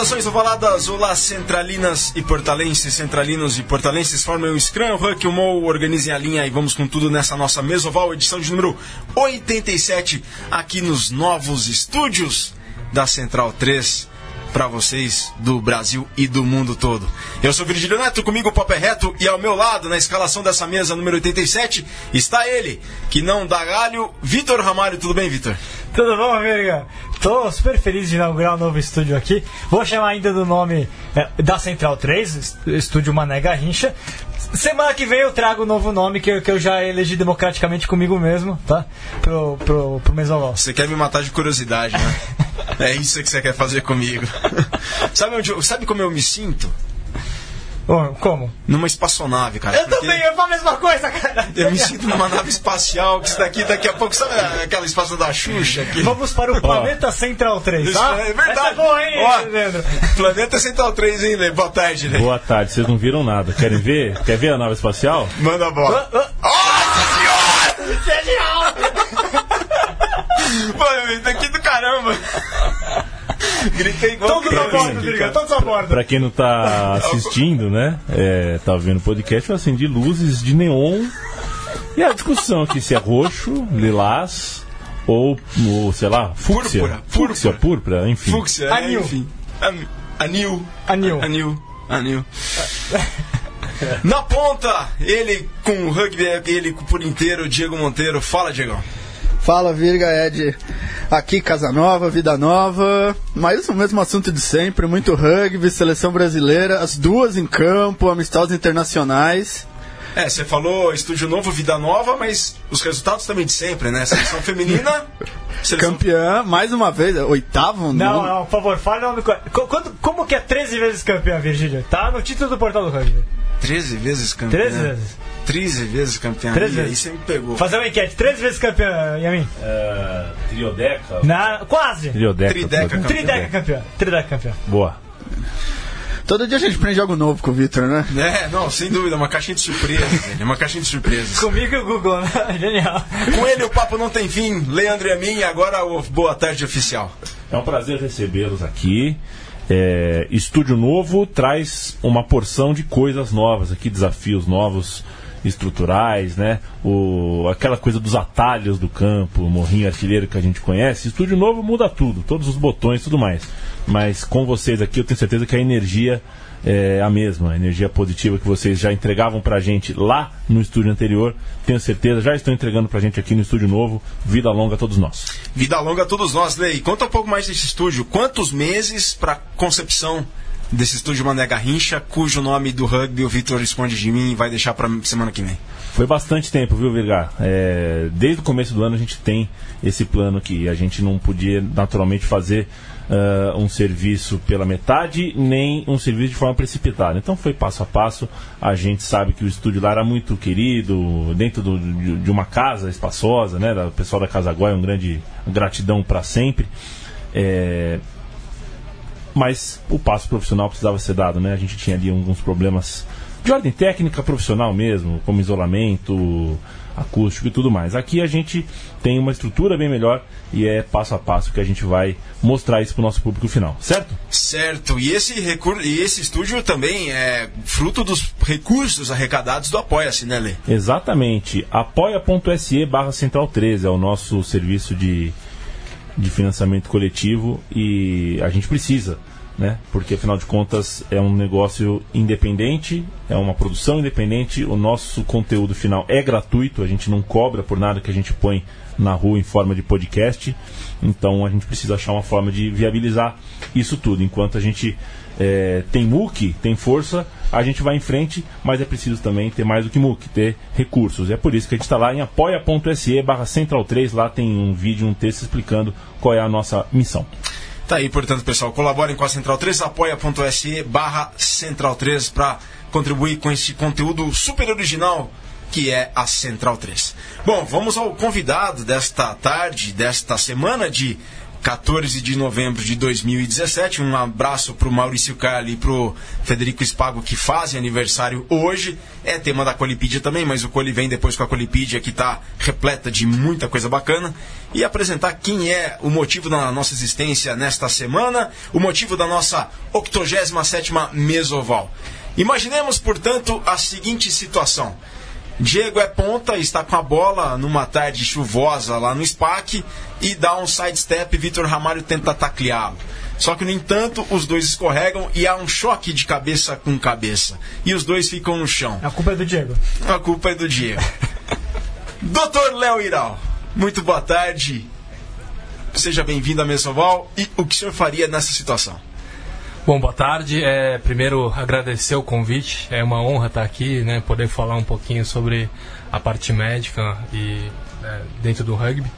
Saudações ovaladas, olá centralinas e portalenses, centralinos e portalenses, formem o Scrum, Huck, o Mo, organizem a linha e vamos com tudo nessa nossa mesoval, edição de número 87, aqui nos novos estúdios da Central 3 para vocês do Brasil e do mundo todo. Eu sou Virgílio Neto, comigo o Papo é Reto e ao meu lado, na escalação dessa mesa número 87, está ele, que não dá galho, Vitor Ramalho. Tudo bem, Vitor? Tudo bom, amiga? Tô super feliz de inaugurar um novo estúdio aqui. Vou chamar ainda do nome é, da Central 3, Estúdio Mané Garrincha. Semana que vem eu trago um novo nome que eu, que eu já elegi democraticamente comigo mesmo, tá? Pro, pro, pro Mesolol. Você quer me matar de curiosidade, né? é isso que você quer fazer comigo. sabe, onde, sabe como eu me sinto? Oh, como? Numa espaçonave, cara. Eu também, eu falo a mesma coisa, cara. Eu me sinto numa nave espacial, que isso daqui daqui a pouco, sabe aquela espaço da Xuxa? Aqui? Vamos para o Planeta Central 3, tá? É verdade. Essa é boa, hein, Ó, Leandro? Planeta Central 3, hein, Lê? Boa tarde, Lê. Boa tarde, vocês não viram nada. Querem ver? Quer ver a nave espacial? Manda a bola. Ah, Nossa senhora! Genial! Mano, daqui do caramba. Gritei igual Todos a bordo, Driga, todos a bordo. Pra quem não tá assistindo, né? É, tá vendo o podcast, eu acendi luzes de neon. E a discussão aqui se é roxo, lilás ou, ou sei lá, fúcsia. Púrpura, Fúcsia, púrpura, enfim. Fúcsia, é, Anil. enfim. An- Anil. Anil. Anil. Anil. Na ponta, ele com o rugby, ele por inteiro, Diego Monteiro. Fala, Diego. Fala Virga Ed, aqui Casa Nova, Vida Nova, mas o mesmo assunto de sempre, muito rugby, seleção brasileira, as duas em campo, amistosos internacionais. É, você falou estúdio novo, vida nova, mas os resultados também de sempre, né? Seleção feminina. Seleção... Campeã, mais uma vez, oitavo? Não, não, por favor, fale o nome. quanto- como que é 13 vezes campeão, Virgílio? Tá no título do portal do rugby. 13 vezes campeã. 13 vezes. 13 vezes campeã. 13 Aí vezes. você me pegou. Fazer uma enquete, 13 vezes campeão, Yamin? É, triodeca? Na, quase. Triodeca. Trideca, pô. campeão. Trideca campeão. Trideca campeão. Boa. Todo dia a gente aprende algo novo com o Victor, né? É, não, sem dúvida, uma caixinha de surpresas, velho. Uma caixinha de surpresas. Comigo e o Google, né? Genial. Com ele o papo não tem fim. Leandro e a mim, agora o Boa Tarde Oficial. É um prazer recebê-los aqui. É, estúdio novo traz uma porção de coisas novas aqui, desafios novos, estruturais, né? O, aquela coisa dos atalhos do campo, morrinho artilheiro que a gente conhece. Estúdio novo muda tudo, todos os botões tudo mais. Mas com vocês aqui eu tenho certeza que a energia é a mesma, a energia positiva que vocês já entregavam pra gente lá no estúdio anterior. Tenho certeza, já estão entregando pra gente aqui no estúdio novo. Vida longa a todos nós. Vida longa a todos nós, Lei. Conta um pouco mais desse estúdio. Quantos meses para concepção desse estúdio Mané Garrincha, cujo nome do rugby o Vitor esconde de mim e vai deixar para semana que vem? Foi bastante tempo, viu, Virgar? É, desde o começo do ano a gente tem esse plano aqui. A gente não podia naturalmente fazer ah, um serviço pela metade, nem um serviço de forma precipitada. Então foi passo a passo. A gente sabe que o estúdio lá era muito querido, dentro do- de, de uma casa espaçosa, né? O pessoal da Casa Góia, um grande gratidão para sempre. É, mas o passo profissional precisava ser dado, né? A gente tinha ali alguns problemas de ordem técnica profissional mesmo, como isolamento acústico e tudo mais. Aqui a gente tem uma estrutura bem melhor e é passo a passo que a gente vai mostrar isso para o nosso público final, certo? Certo, e esse, recur... e esse estúdio também é fruto dos recursos arrecadados do Apoia-se, né, Lê? Exatamente. apoia.se barra central 13 é o nosso serviço de, de financiamento coletivo e a gente precisa, né? Porque afinal de contas é um negócio independente, é uma produção independente, o nosso conteúdo final é gratuito, a gente não cobra por nada que a gente põe na rua em forma de podcast, então a gente precisa achar uma forma de viabilizar isso tudo. Enquanto a gente é, tem MOOC, tem força, a gente vai em frente, mas é preciso também ter mais do que MOOC, ter recursos. É por isso que a gente está lá em apoia.se barra central 3, lá tem um vídeo, um texto explicando qual é a nossa missão. Tá aí, portanto, pessoal, colaborem com a Central 3, apoia.se barra Central 3 para contribuir com esse conteúdo super original que é a Central 3. Bom, vamos ao convidado desta tarde, desta semana de 14 de novembro de 2017. Um abraço para o Maurício Carli e para o Federico Spago, que fazem aniversário hoje. É tema da Colipídia também, mas o Coli vem depois com a Colipídia, que está repleta de muita coisa bacana. E apresentar quem é o motivo da nossa existência nesta semana, o motivo da nossa 87ª Mesoval. Imaginemos, portanto, a seguinte situação. Diego é ponta, está com a bola numa tarde chuvosa lá no SPAC e dá um sidestep. Vitor Ramalho tenta tacleá-lo. Só que, no entanto, os dois escorregam e há um choque de cabeça com cabeça. E os dois ficam no chão. A culpa é do Diego. A culpa é do Diego. Doutor Léo Iral, muito boa tarde. Seja bem-vindo à Mesoval. E o que o senhor faria nessa situação? Bom, boa tarde. É, primeiro, agradecer o convite. É uma honra estar aqui, né, poder falar um pouquinho sobre a parte médica e é, dentro do rugby.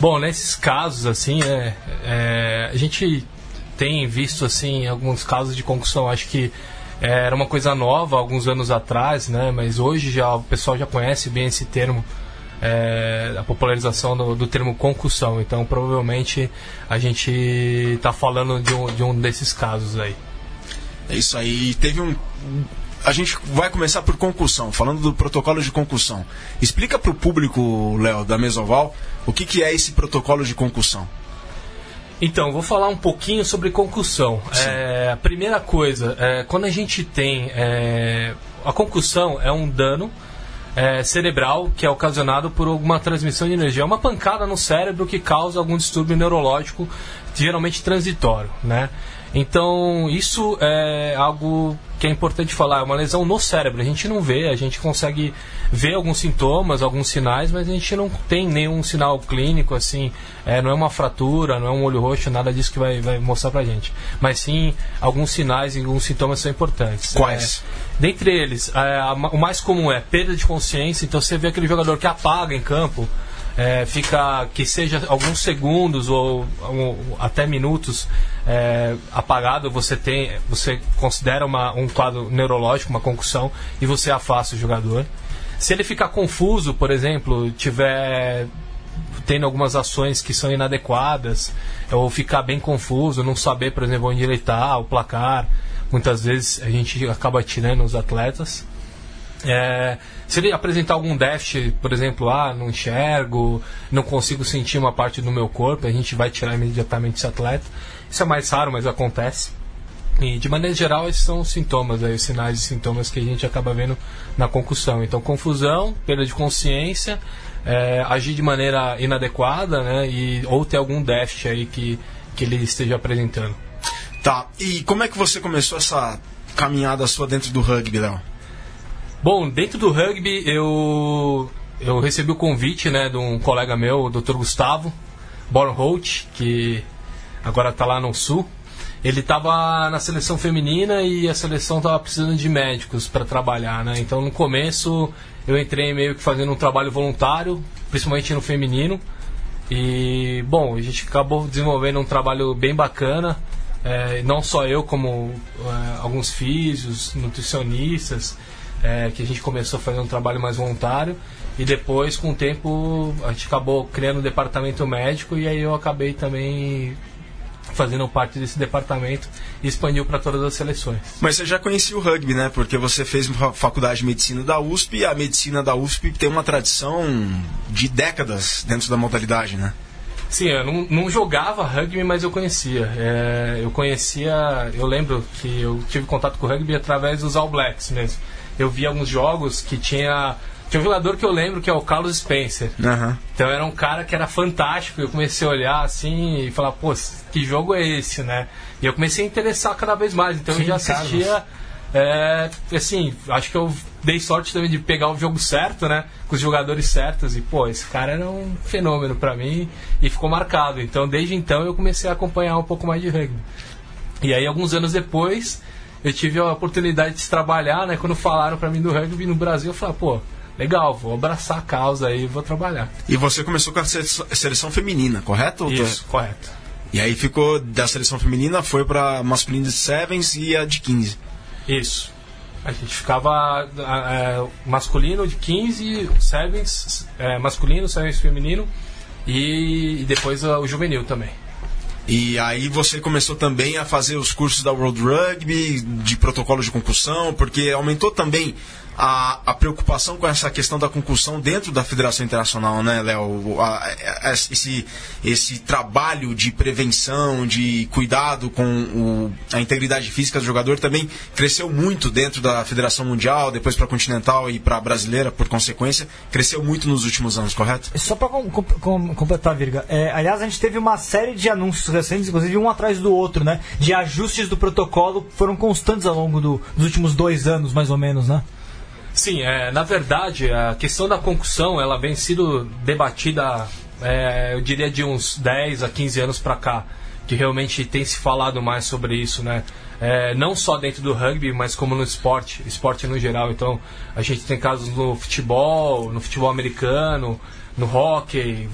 Bom, nesses casos, assim, é, é, a gente tem visto, assim, alguns casos de concussão. Acho que é, era uma coisa nova alguns anos atrás, né, mas hoje já o pessoal já conhece bem esse termo é, a popularização do, do, termo concussão. Então, provavelmente, a gente está falando de um, de um desses casos aí. É isso aí. Teve um. A gente vai começar por concussão, falando do protocolo de concussão. Explica para o público, Léo, da Mesoval, o que, que é esse protocolo de concussão. Então, vou falar um pouquinho sobre concussão. É, a primeira coisa, é, quando a gente tem. É, a concussão é um dano é, cerebral que é ocasionado por alguma transmissão de energia. É uma pancada no cérebro que causa algum distúrbio neurológico, geralmente transitório, né? Então, isso é algo que é importante falar, é uma lesão no cérebro. A gente não vê, a gente consegue ver alguns sintomas, alguns sinais, mas a gente não tem nenhum sinal clínico, assim, é, não é uma fratura, não é um olho roxo, nada disso que vai, vai mostrar pra gente. Mas sim, alguns sinais e alguns sintomas são importantes. Quais? É, dentre eles, é, o mais comum é perda de consciência, então você vê aquele jogador que apaga em campo, é, fica que seja alguns segundos ou, ou até minutos é, apagado, você tem, você considera uma, um quadro neurológico, uma concussão, e você afasta o jogador. Se ele ficar confuso, por exemplo, tiver tendo algumas ações que são inadequadas, ou ficar bem confuso, não saber, por exemplo, onde ele está, o placar, muitas vezes a gente acaba tirando os atletas. É, se ele apresentar algum déficit, por exemplo, ah, não enxergo, não consigo sentir uma parte do meu corpo, a gente vai tirar imediatamente esse atleta. Isso é mais raro, mas acontece. E de maneira geral, esses são os sintomas, aí, os sinais e sintomas que a gente acaba vendo na concussão. Então, confusão, perda de consciência, é, agir de maneira inadequada, né? E, ou ter algum déficit aí que, que ele esteja apresentando. Tá, e como é que você começou essa caminhada sua dentro do rugby, Léo? Bom, dentro do rugby eu, eu recebi o convite né, de um colega meu, o Dr. Gustavo Bornholt, que agora está lá no Sul. Ele estava na seleção feminina e a seleção estava precisando de médicos para trabalhar, né? Então no começo eu entrei meio que fazendo um trabalho voluntário, principalmente no feminino. E bom, a gente acabou desenvolvendo um trabalho bem bacana. É, não só eu, como é, alguns físicos, nutricionistas é, que a gente começou a fazer um trabalho mais voluntário e depois com o tempo a gente acabou criando um departamento médico e aí eu acabei também fazendo parte desse departamento e expandiu para todas as seleções. Mas você já conhecia o rugby, né? Porque você fez faculdade de medicina da USP e a medicina da USP tem uma tradição de décadas dentro da modalidade, né? Sim, eu não, não jogava rugby, mas eu conhecia. É, eu conhecia, eu lembro que eu tive contato com o rugby através dos All Blacks mesmo eu vi alguns jogos que tinha. Tinha um jogador que eu lembro que é o Carlos Spencer. Uhum. Então era um cara que era fantástico. Eu comecei a olhar assim e falar, pô, que jogo é esse, né? E eu comecei a interessar cada vez mais. Então Sim, eu já assistia. É, assim, acho que eu dei sorte também de pegar o jogo certo, né? Com os jogadores certos. E, pô, esse cara era um fenômeno para mim e ficou marcado. Então, desde então, eu comecei a acompanhar um pouco mais de rugby. E aí, alguns anos depois, eu tive a oportunidade de trabalhar, né? Quando falaram para mim do rugby no Brasil, eu falei, pô, legal, vou abraçar a causa aí e vou trabalhar. E você começou com a seleção feminina, correto? Isso, correto. E aí ficou da seleção feminina, foi para masculino de sevens e a de 15. Isso. A gente ficava é, masculino de 15, sevens, é, masculino, sevens feminino e, e depois o juvenil também. E aí você começou também a fazer os cursos da World Rugby, de protocolo de concussão, porque aumentou também a, a preocupação com essa questão da concussão dentro da Federação Internacional, né, Léo? Esse, esse trabalho de prevenção, de cuidado com o- a integridade física do jogador também cresceu muito dentro da Federação Mundial, depois para a Continental e para a Brasileira, por consequência, cresceu muito nos últimos anos, correto? Só para completar, Virga, é, aliás, a gente teve uma série de anúncios recentes, inclusive um atrás do outro, né? De ajustes do protocolo foram constantes ao longo do- dos últimos dois anos, mais ou menos, né? Sim, é, na verdade, a questão da concussão ela vem sido debatida, é, eu diria, de uns 10 a 15 anos para cá, que realmente tem se falado mais sobre isso, né? É, não só dentro do rugby, mas como no esporte, esporte no geral. Então, a gente tem casos no futebol, no futebol americano, no hockey,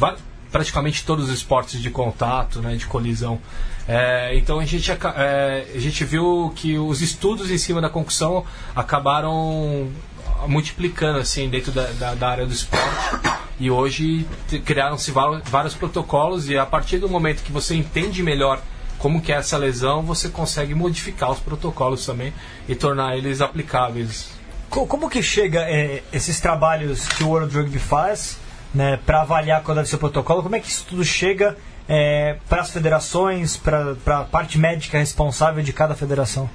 praticamente todos os esportes de contato, né, de colisão. É, então a gente, é, a gente viu que os estudos em cima da concussão acabaram multiplicando assim dentro da, da, da área do esporte e hoje criaram-se vários protocolos e a partir do momento que você entende melhor como que é essa lesão você consegue modificar os protocolos também e tornar eles aplicáveis Co- Como que chega é, esses trabalhos que o World Rugby faz né, para avaliar qual deve ser o protocolo? Como é que isso tudo chega para as federações, para a parte médica responsável de cada federação?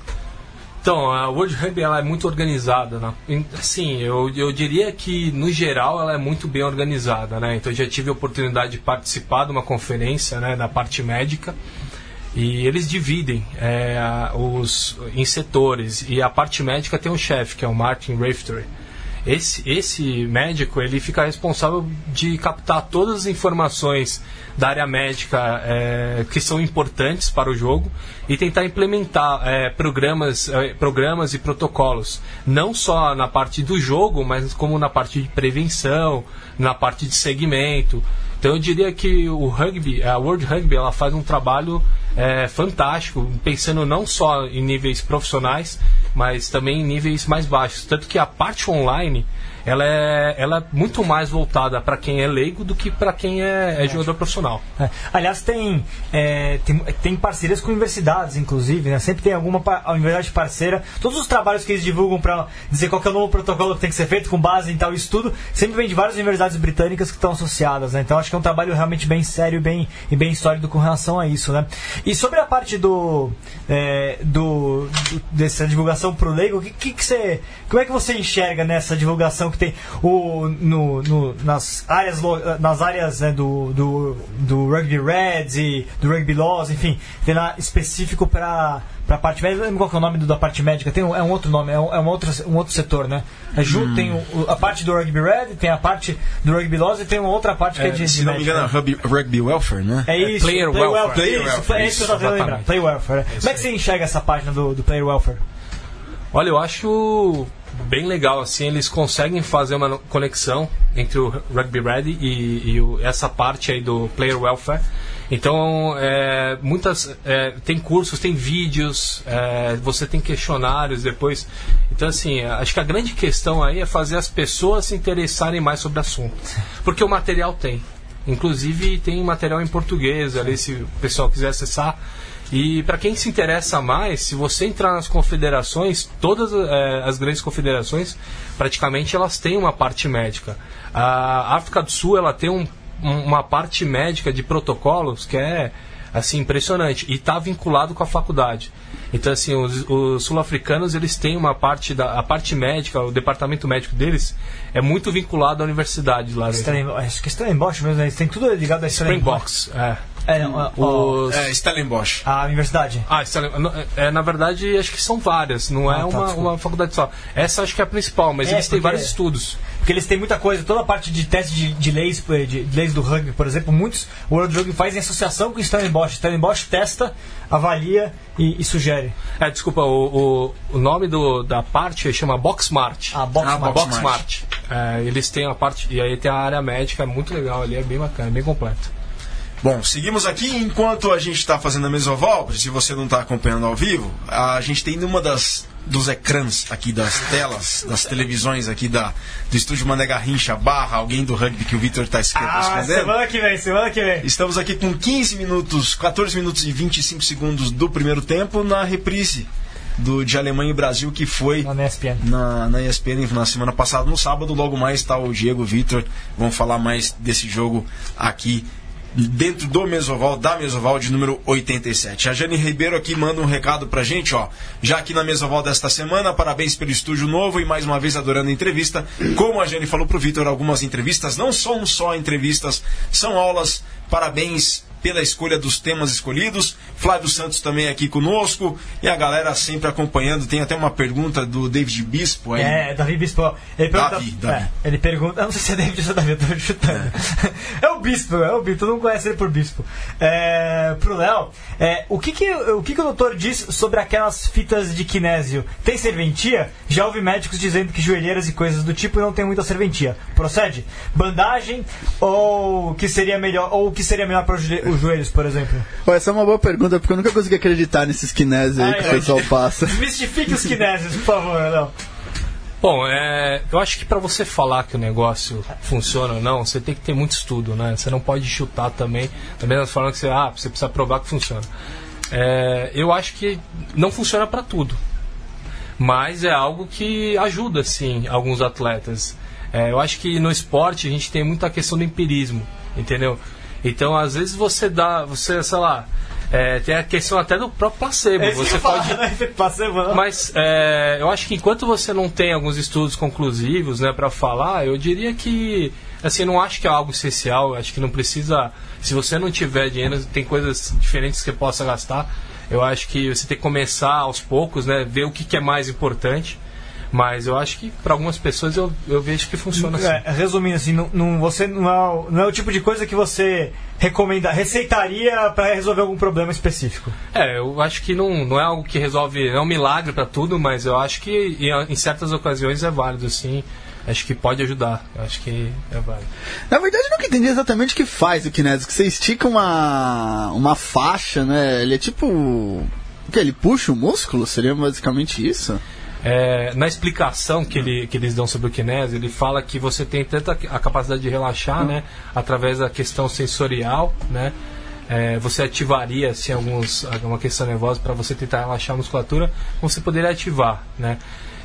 Então, a World Rugby ela é muito organizada, né? Assim, eu, eu diria que, no geral, ela é muito bem organizada, né? Então, eu já tive a oportunidade de participar de uma conferência, né, na parte médica, e eles dividem é, os, em setores, e a parte médica tem um chefe, que é o Martin Raftery. Esse, esse médico ele fica responsável de captar todas as informações da área médica é, que são importantes para o jogo e tentar implementar é, programas, é, programas e protocolos, não só na parte do jogo, mas como na parte de prevenção, na parte de segmento. Então eu diria que o rugby, a World Rugby, ela faz um trabalho é, fantástico, pensando não só em níveis profissionais, mas também em níveis mais baixos. Tanto que a parte online, ela é, ela é muito mais voltada para quem é leigo do que para quem é, é jogador profissional. É. Aliás, tem, é, tem, tem parcerias com universidades, inclusive, né? Sempre tem alguma universidade parceira. Todos os trabalhos que eles divulgam para dizer qual é o novo protocolo que tem que ser feito com base em tal estudo, sempre vem de várias universidades britânicas que estão associadas, né? Então acho que é um trabalho realmente bem sério e bem, e bem sólido com relação a isso, né? E sobre a parte do, é, do, do- dessa divulgação pro leigo, o que, que, que você, como é que você enxerga nessa divulgação que tem o, no, no- nas áreas, nas áreas né, do, do, do Rugby Reds e do Rugby Laws, enfim, tem lá específico para para a parte médica, não lembro qual é o nome da parte médica, tem um, é um outro nome, é um, é um outro, um outro setor, né? É, ju- Tem o- a parte do Rugby Red, tem a parte do Rugby Laws e tem uma outra parte que é, de, de Se não me médica. engano, é rugby, Welfare, né? É isso, player welfare. Player isso, welfare, é isso que eu tava tentando lembrar. exatamente. Player welfare. é. Como é que você enxerga essa página do, do Player Welfare? Olha, eu acho bem legal assim, eles conseguem fazer uma conexão entre o Rugby Ready e, e o- essa parte aí do Player Welfare. Então, é, muitas é, tem cursos, tem vídeos, é, você tem questionários depois. Então, assim, acho que a grande questão aí é fazer as pessoas se interessarem mais sobre o assunto, porque o material tem. Inclusive tem material em português ali, se o pessoal quiser acessar. E para quem se interessa mais, se você entrar nas confederações, todas eh, as grandes confederações, praticamente elas têm uma parte médica. A África do Sul ela tem um- um- uma parte médica de protocolos que é assim impressionante e está vinculado com a faculdade. Então assim, os, os sul-africanos eles têm uma parte da a parte médica, o departamento médico deles é muito vinculado à universidade lá. acho que é Stellenbosch mesmo, né? Eles têm tudo ligado a Stellenbosch. Springboks, é. É, não, Os, É, Stellenbosch. a universidade. Ah, Stellen- não, é, na verdade, acho que são várias, não é Ah, tá, uma, uma faculdade só. Essa acho que é a principal, mas É, eles têm vários estudos. Porque eles têm muita coisa, toda a parte de teste de, de leis, eh, de, de leis do rugby, por exemplo, muitos o World Rugby faz em associação com o Stellenbosch. Stellenbosch testa, avalia e, e sugere. É, desculpa, o, o, o nome do, da parte chama Boxmart. A Box Ah, Mart. Box- Boxmart. É, eles têm a parte, e aí tem a área médica, é muito legal ali, é bem bacana, bem completo. Bom, seguimos aqui enquanto a gente está fazendo a mesoval. Se você não está acompanhando ao vivo, a gente tem numa das dos ecrãs aqui, das telas, das televisões aqui da, do estúdio Mané Garrincha barra alguém do rugby que o Vitor está Ah, escrevendo. semana que vem, semana que vem. Estamos aqui com 15 minutos, 14 minutos e 25 segundos do primeiro tempo na reprise do, de Alemanha e Brasil que foi Na ESPN. na, na ESPN na semana passada. No sábado, logo mais, está o Diego e o Vitor. Vão falar mais desse jogo aqui dentro do Mesoval, da Mesoval de número 87. A Jane Ribeiro aqui manda um recado pra gente, ó. Já aqui na Mesoval desta semana, parabéns pelo estúdio novo e mais uma vez adorando a entrevista. Como a Jane falou pro Vitor, algumas entrevistas não são só entrevistas, são aulas. Parabéns pela escolha dos temas escolhidos. Flávio Santos também aqui conosco e a galera sempre acompanhando. Tem até uma pergunta do David Bispo aí. É, Davi Bispo. Ele pergunta, Davi, Davi. É, ele pergunta. Eu não sei se é David ou Davi, eu tô chutando. É, o Bispo, é o Bispo, todo mundo conhece ele por Bispo. É, pro Léo, é, o, que, que, o que, que o doutor diz sobre aquelas fitas de kinésio? Tem serventia? Já ouvi médicos dizendo que joelheiras e coisas do tipo não tem muita serventia. Procede? Bandagem ou que seria melhor, ou o que seria melhor para joelhos? Os joelhos, por exemplo? Essa é uma boa pergunta, porque eu nunca consegui acreditar nesses kinésios aí Ai, que ai. o pessoal passa. Desmistifique os kinésios, por favor, Léo. Bom, é, eu acho que para você falar que o negócio funciona ou não, você tem que ter muito estudo, né? Você não pode chutar também, também nós falando que você, ah, você precisa provar que funciona. É, eu acho que não funciona para tudo, mas é algo que ajuda, sim, alguns atletas. É, eu acho que no esporte a gente tem muita questão do empirismo, entendeu? Então, às vezes você dá, você, sei lá, é, tem a questão até do próprio placebo. Que você pode né? Placebo, não. mas é, eu acho que enquanto você não tem alguns estudos conclusivos, né, para falar, eu diria que assim, não acho que é algo essencial, acho que não precisa, se você não tiver dinheiro, tem coisas diferentes que você possa gastar. Eu acho que você tem que começar aos poucos, né, ver o que, que é mais importante. Mas eu acho que para algumas pessoas eu, eu vejo que funciona assim. É, resumindo assim, não, não- você não é, o- não é o tipo de coisa que você recomenda, receitaria para resolver algum problema específico. É, eu acho que não, não é algo que resolve, é um milagre para tudo, mas eu acho que em, em certas ocasiões é válido, sim. Acho que pode ajudar. Acho que é válido. Na verdade, eu nunca entendi exatamente o que faz o kinésio. Que você estica uma, uma faixa, né? Ele é tipo. O que? Ele puxa o músculo? Seria basicamente isso? É, na explicação que, ele, que eles dão sobre o kinésio, ele fala que você tem tanta a capacidade de relaxar, né, através da questão sensorial, né, é, você ativaria assim alguns alguma questão nervosa para você tentar relaxar a musculatura, você poderia ativar, né.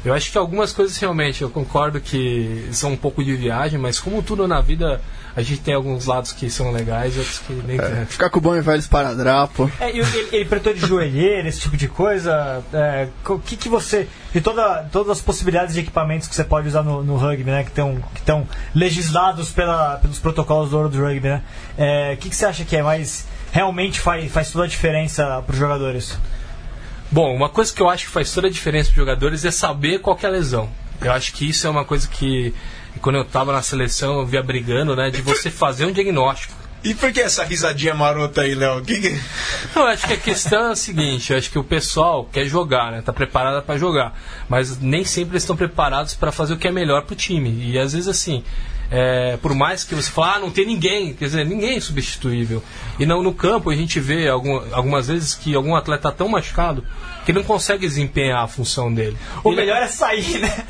Eu acho que algumas coisas realmente eu concordo que são um pouco de viagem, mas como tudo na vida, a gente tem alguns lados que são legais e outros que nem tanto. Ficar com o bom e velho esparadrapo. É, e ele, ele de joelheira, esse tipo de coisa. é, O que, que você. De toda, todas as possibilidades de equipamentos que você pode usar no, no rugby, né? Que estão que estão legislados pela, pelos protocolos do ouro do rugby, né? é, O que, que você acha que é mais. Realmente faz, faz toda a diferença para os jogadores? Bom, uma coisa que eu acho que faz toda a diferença para os jogadores é saber qual que é a lesão. Eu acho que isso é uma coisa que, quando eu estava na seleção, eu via brigando, né, de você fazer um diagnóstico. E por que essa risadinha marota aí, Léo? Que que- Eu acho que a questão é a seguinte, eu acho que o pessoal quer jogar, né, tá preparado para jogar, mas nem sempre eles estão preparados para fazer o que é melhor para o time. E às vezes assim, é, por mais que você fale, ah, não tem ninguém, quer dizer, ninguém é substituível. E não, no campo a gente vê algum, algumas vezes que algum atleta tá tão machucado que não consegue desempenhar a função dele. O Ele- melhor é sair, né?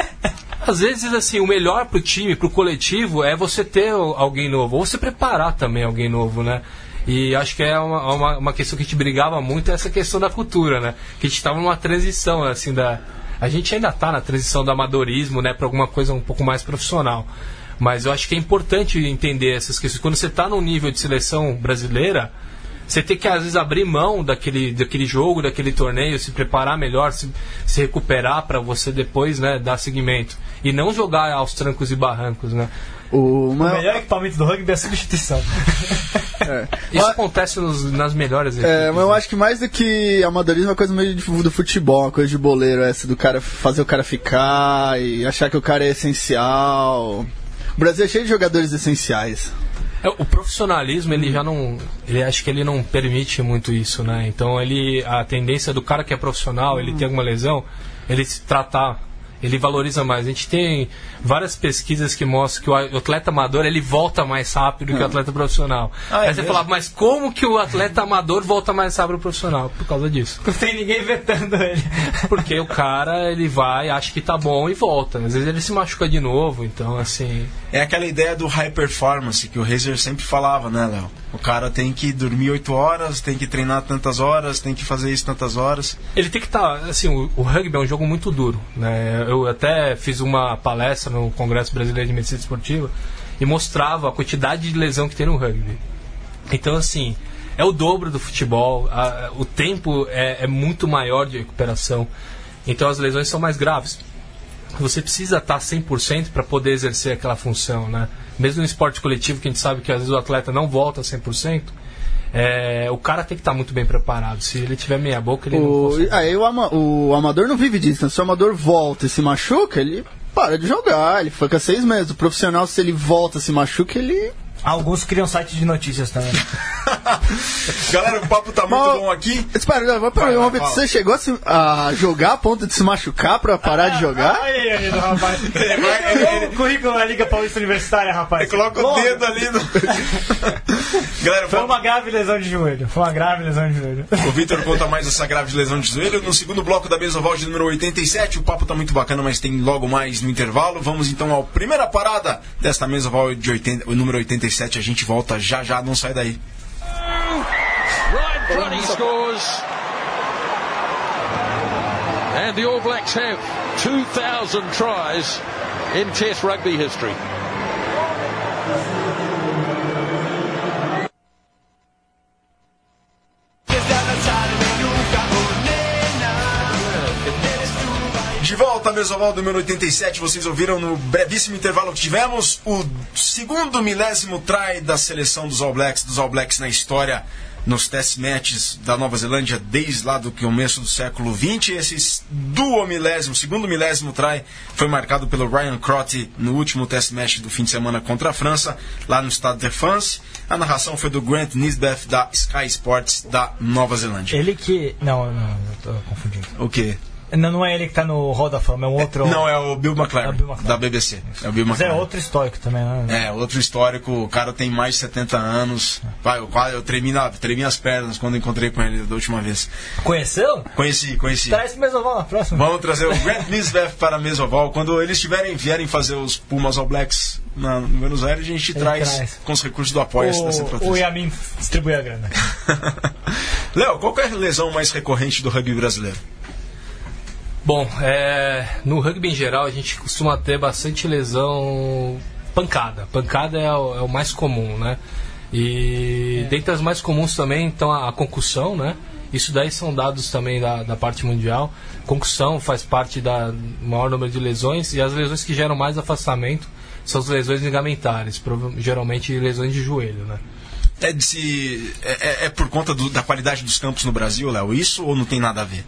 às vezes, assim, o melhor pro time, pro coletivo, é você ter alguém novo, ou você preparar também alguém novo, né? E acho que é uma, uma, uma questão que a gente brigava muito, é essa questão da cultura, né? Que a gente estava numa transição, assim, da... A gente ainda está na transição do amadorismo, né? Para alguma coisa um pouco mais profissional. Mas eu acho que é importante entender essas questões. Quando você está num nível de seleção brasileira, você tem que às vezes abrir mão daquele, daquele jogo, daquele torneio, se preparar melhor, se, se recuperar para você depois né, dar seguimento. E não jogar aos trancos e barrancos. Né? O, O uma- melhor equipamento do rugby é a substituição. é. Isso Mas- acontece nos- nas melhores É, equipes, mas eu né? acho que mais do que amadorismo é uma coisa meio de- do futebol, uma coisa de boleiro, essa do cara fazer o cara ficar e achar que o cara é essencial. O Brasil é cheio de jogadores essenciais. É, O profissionalismo, ele já não. Ele acho que ele não permite muito isso, né? Então ele. A tendência do cara que é profissional, ele tem alguma lesão, ele se tratar. Ele valoriza mais. A gente tem várias pesquisas que mostram que o atleta amador ele volta mais rápido que o atleta profissional. Ah, é Aí você mesmo? fala, mas como que o atleta amador volta mais rápido que o profissional? Por causa disso. Não tem ninguém vetando ele. Porque o cara, ele vai, acha que tá bom e volta. Às vezes ele se machuca de novo, então assim. É aquela ideia do high performance que o Razer sempre falava, né, Léo? O cara tem que dormir 8 horas, tem que treinar tantas horas, tem que fazer isso tantas horas. Ele tem que estar. assim, o, o rugby é um jogo muito duro. Né? Eu até fiz uma palestra no Congresso Brasileiro de Medicina Esportiva e mostrava a quantidade de lesão que tem no rugby. Então, assim, é o dobro do futebol, a- o tempo é, é muito maior de recuperação. Então, as lesões são mais graves. Você precisa estar 100% para poder exercer aquela função, né? Mesmo no esporte coletivo, que a gente sabe que às vezes o atleta não volta 100%, é, o cara tem que estar muito bem preparado. Se ele tiver meia boca, ele não O, consegue. aí o, ama- o amador não vive disso, né? Se o amador volta e se machuca, ele para de jogar, ele fica seis meses. O profissional, se ele volta e se machuca, ele. Alguns criam site de notícias também. Galera, o papo tá muito Mas- bom aqui. Espera, Vai, vai, fala. você chegou a, se- a jogar a ponto de se machucar pra parar de jogar? Aí, aí, rapaz. Ele vai- ele- ele- O currículo da Liga Paulista Universitária, rapaz. Coloca o dedo ali no. Galera, Foi papo- uma grave lesão de joelho. Foi uma grave lesão de joelho. O Vitor conta mais essa grave lesão de joelho. No segundo bloco da mesa oval de número 87, o papo tá muito bacana, mas tem logo mais no intervalo. Vamos então à primeira parada desta mesa oval de 80, o número 87. A gente volta já já, não sai daí. Ryan Cruddy scores. And the All Blacks have 2,000 tries in Test rugby history. De volta à mesa oval do número 87, vocês ouviram no brevíssimo intervalo que tivemos o segundo milésimo try da seleção dos All Blacks, dos All Blacks na história nos test matches da Nova Zelândia desde lá do começo do século XX. Esse duo milésimo, segundo milésimo try foi marcado pelo Ryan Crotty no último test match do fim de semana contra a França, lá no Stade de France. A narração foi do Grant Nisbeth da Sky Sports da Nova Zelândia. Ele que. Não, não, eu tô confundindo. O quê? Não, não é ele que tá no Hall da Fama, é um outro. Não, é o Bill McLaren, É o Bill McLaren. da BBC. É o Bill Mas é McLaren. outro histórico também, né? É, outro histórico, o cara tem mais de 70 anos. Vai, eu, eu tremi, na, tremi as pernas quando encontrei com ele da última vez. Conheceu? Conheci, conheci. Traz pro Mesoval na próxima. Vamos trazer o Grant Nisbeth para a Mesoval. Quando eles tiverem, vierem fazer os Pumas All Blacks na, no Buenos Aires, a gente traz, traz. com os recursos do apoio O, o Centro Yamin distribui a grana. Léo, qual é a lesão mais recorrente do rugby brasileiro? Bom, é, no rugby em geral a gente costuma ter bastante lesão pancada. Pancada é o, é o mais comum, né? E dentre as mais comuns também estão a, a concussão, né? Isso daí são dados também da, da parte mundial. Concussão faz parte da maior número de lesões e as lesões que geram mais afastamento são as lesões ligamentares, geralmente lesões de joelho, né? É, de se, é, é- é por conta do- da qualidade dos campos no Brasil, Léo, isso ou não tem nada a ver?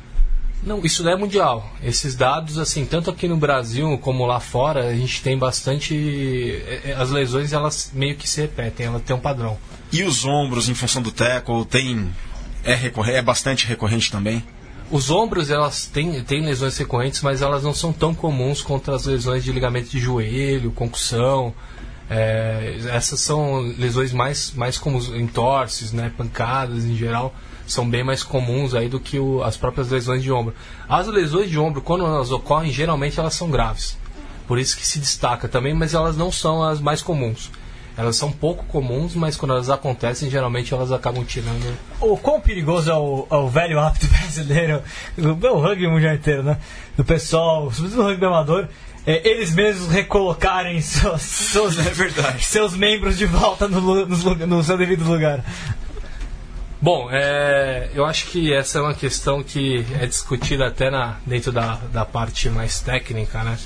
Não, isso é mundial. Esses dados, assim, tanto aqui no Brasil como lá fora, a gente tem bastante. eh, eh, As lesões, elas meio que se repetem, elas têm um padrão. E os ombros, em função do tackle, tem. É, recorre, é bastante recorrente também? Os ombros, elas têm, têm lesões recorrentes, mas elas não são tão comuns quanto as lesões de ligamento de joelho, concussão. Eh, essas são lesões mais, mais comuns, entorses, né, pancadas em geral, são bem mais comuns aí do que o- as próprias lesões de ombro. As lesões de ombro, quando elas ocorrem, geralmente elas são graves. Por isso que se destaca também, mas elas não são as mais comuns. Elas são pouco comuns, mas quando elas acontecem, geralmente elas acabam tirando O quão perigoso é o, é o velho hábito brasileiro, o, o rugby mundial inteiro, né? Do pessoal, sobretudo no rugby amador, é, eles mesmos recolocarem seus, seus, É seus membros de volta no, lu- no seu devido lugar. Bom, é, eu acho que essa é uma questão que é discutida até na, dentro da, da parte mais técnica, né?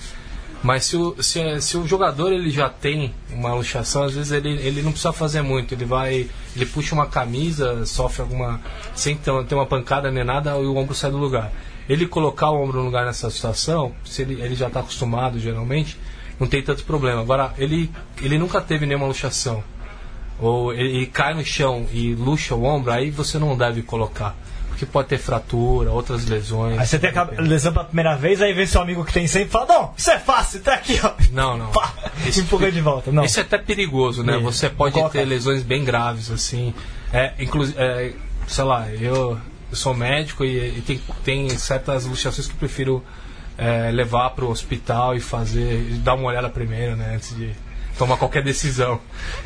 Mas se o, se, se o jogador ele já tem uma luxação, às vezes ele, ele não precisa fazer muito. Ele vai, ele puxa uma camisa, sofre alguma. sem ter, ter uma pancada nem nada, e o ombro sai do lugar. Ele colocar o ombro no lugar nessa situação, se ele, ele já está acostumado geralmente, não tem tanto problema. Agora, ele, ele nunca teve nenhuma luxação ou ele, ele cai no chão e luxa o ombro, aí você não deve colocar. Porque pode ter fratura, outras lesões. Aí você tem aquela lesão pela primeira vez, aí vem seu amigo que tem sempre e fala: Não, isso é fácil, tá aqui, ó. Não, não. Pá, Isso empurra de volta. Não. Isso é até perigoso, né? Isso. Você pode Coloca- ter lesões bem graves, assim. É, inclusive, é, sei lá, eu, eu sou médico e, e tem, tem certas luxações que eu prefiro é, levar para o hospital e fazer, e dar uma olhada primeiro, né? Antes de tomar qualquer decisão.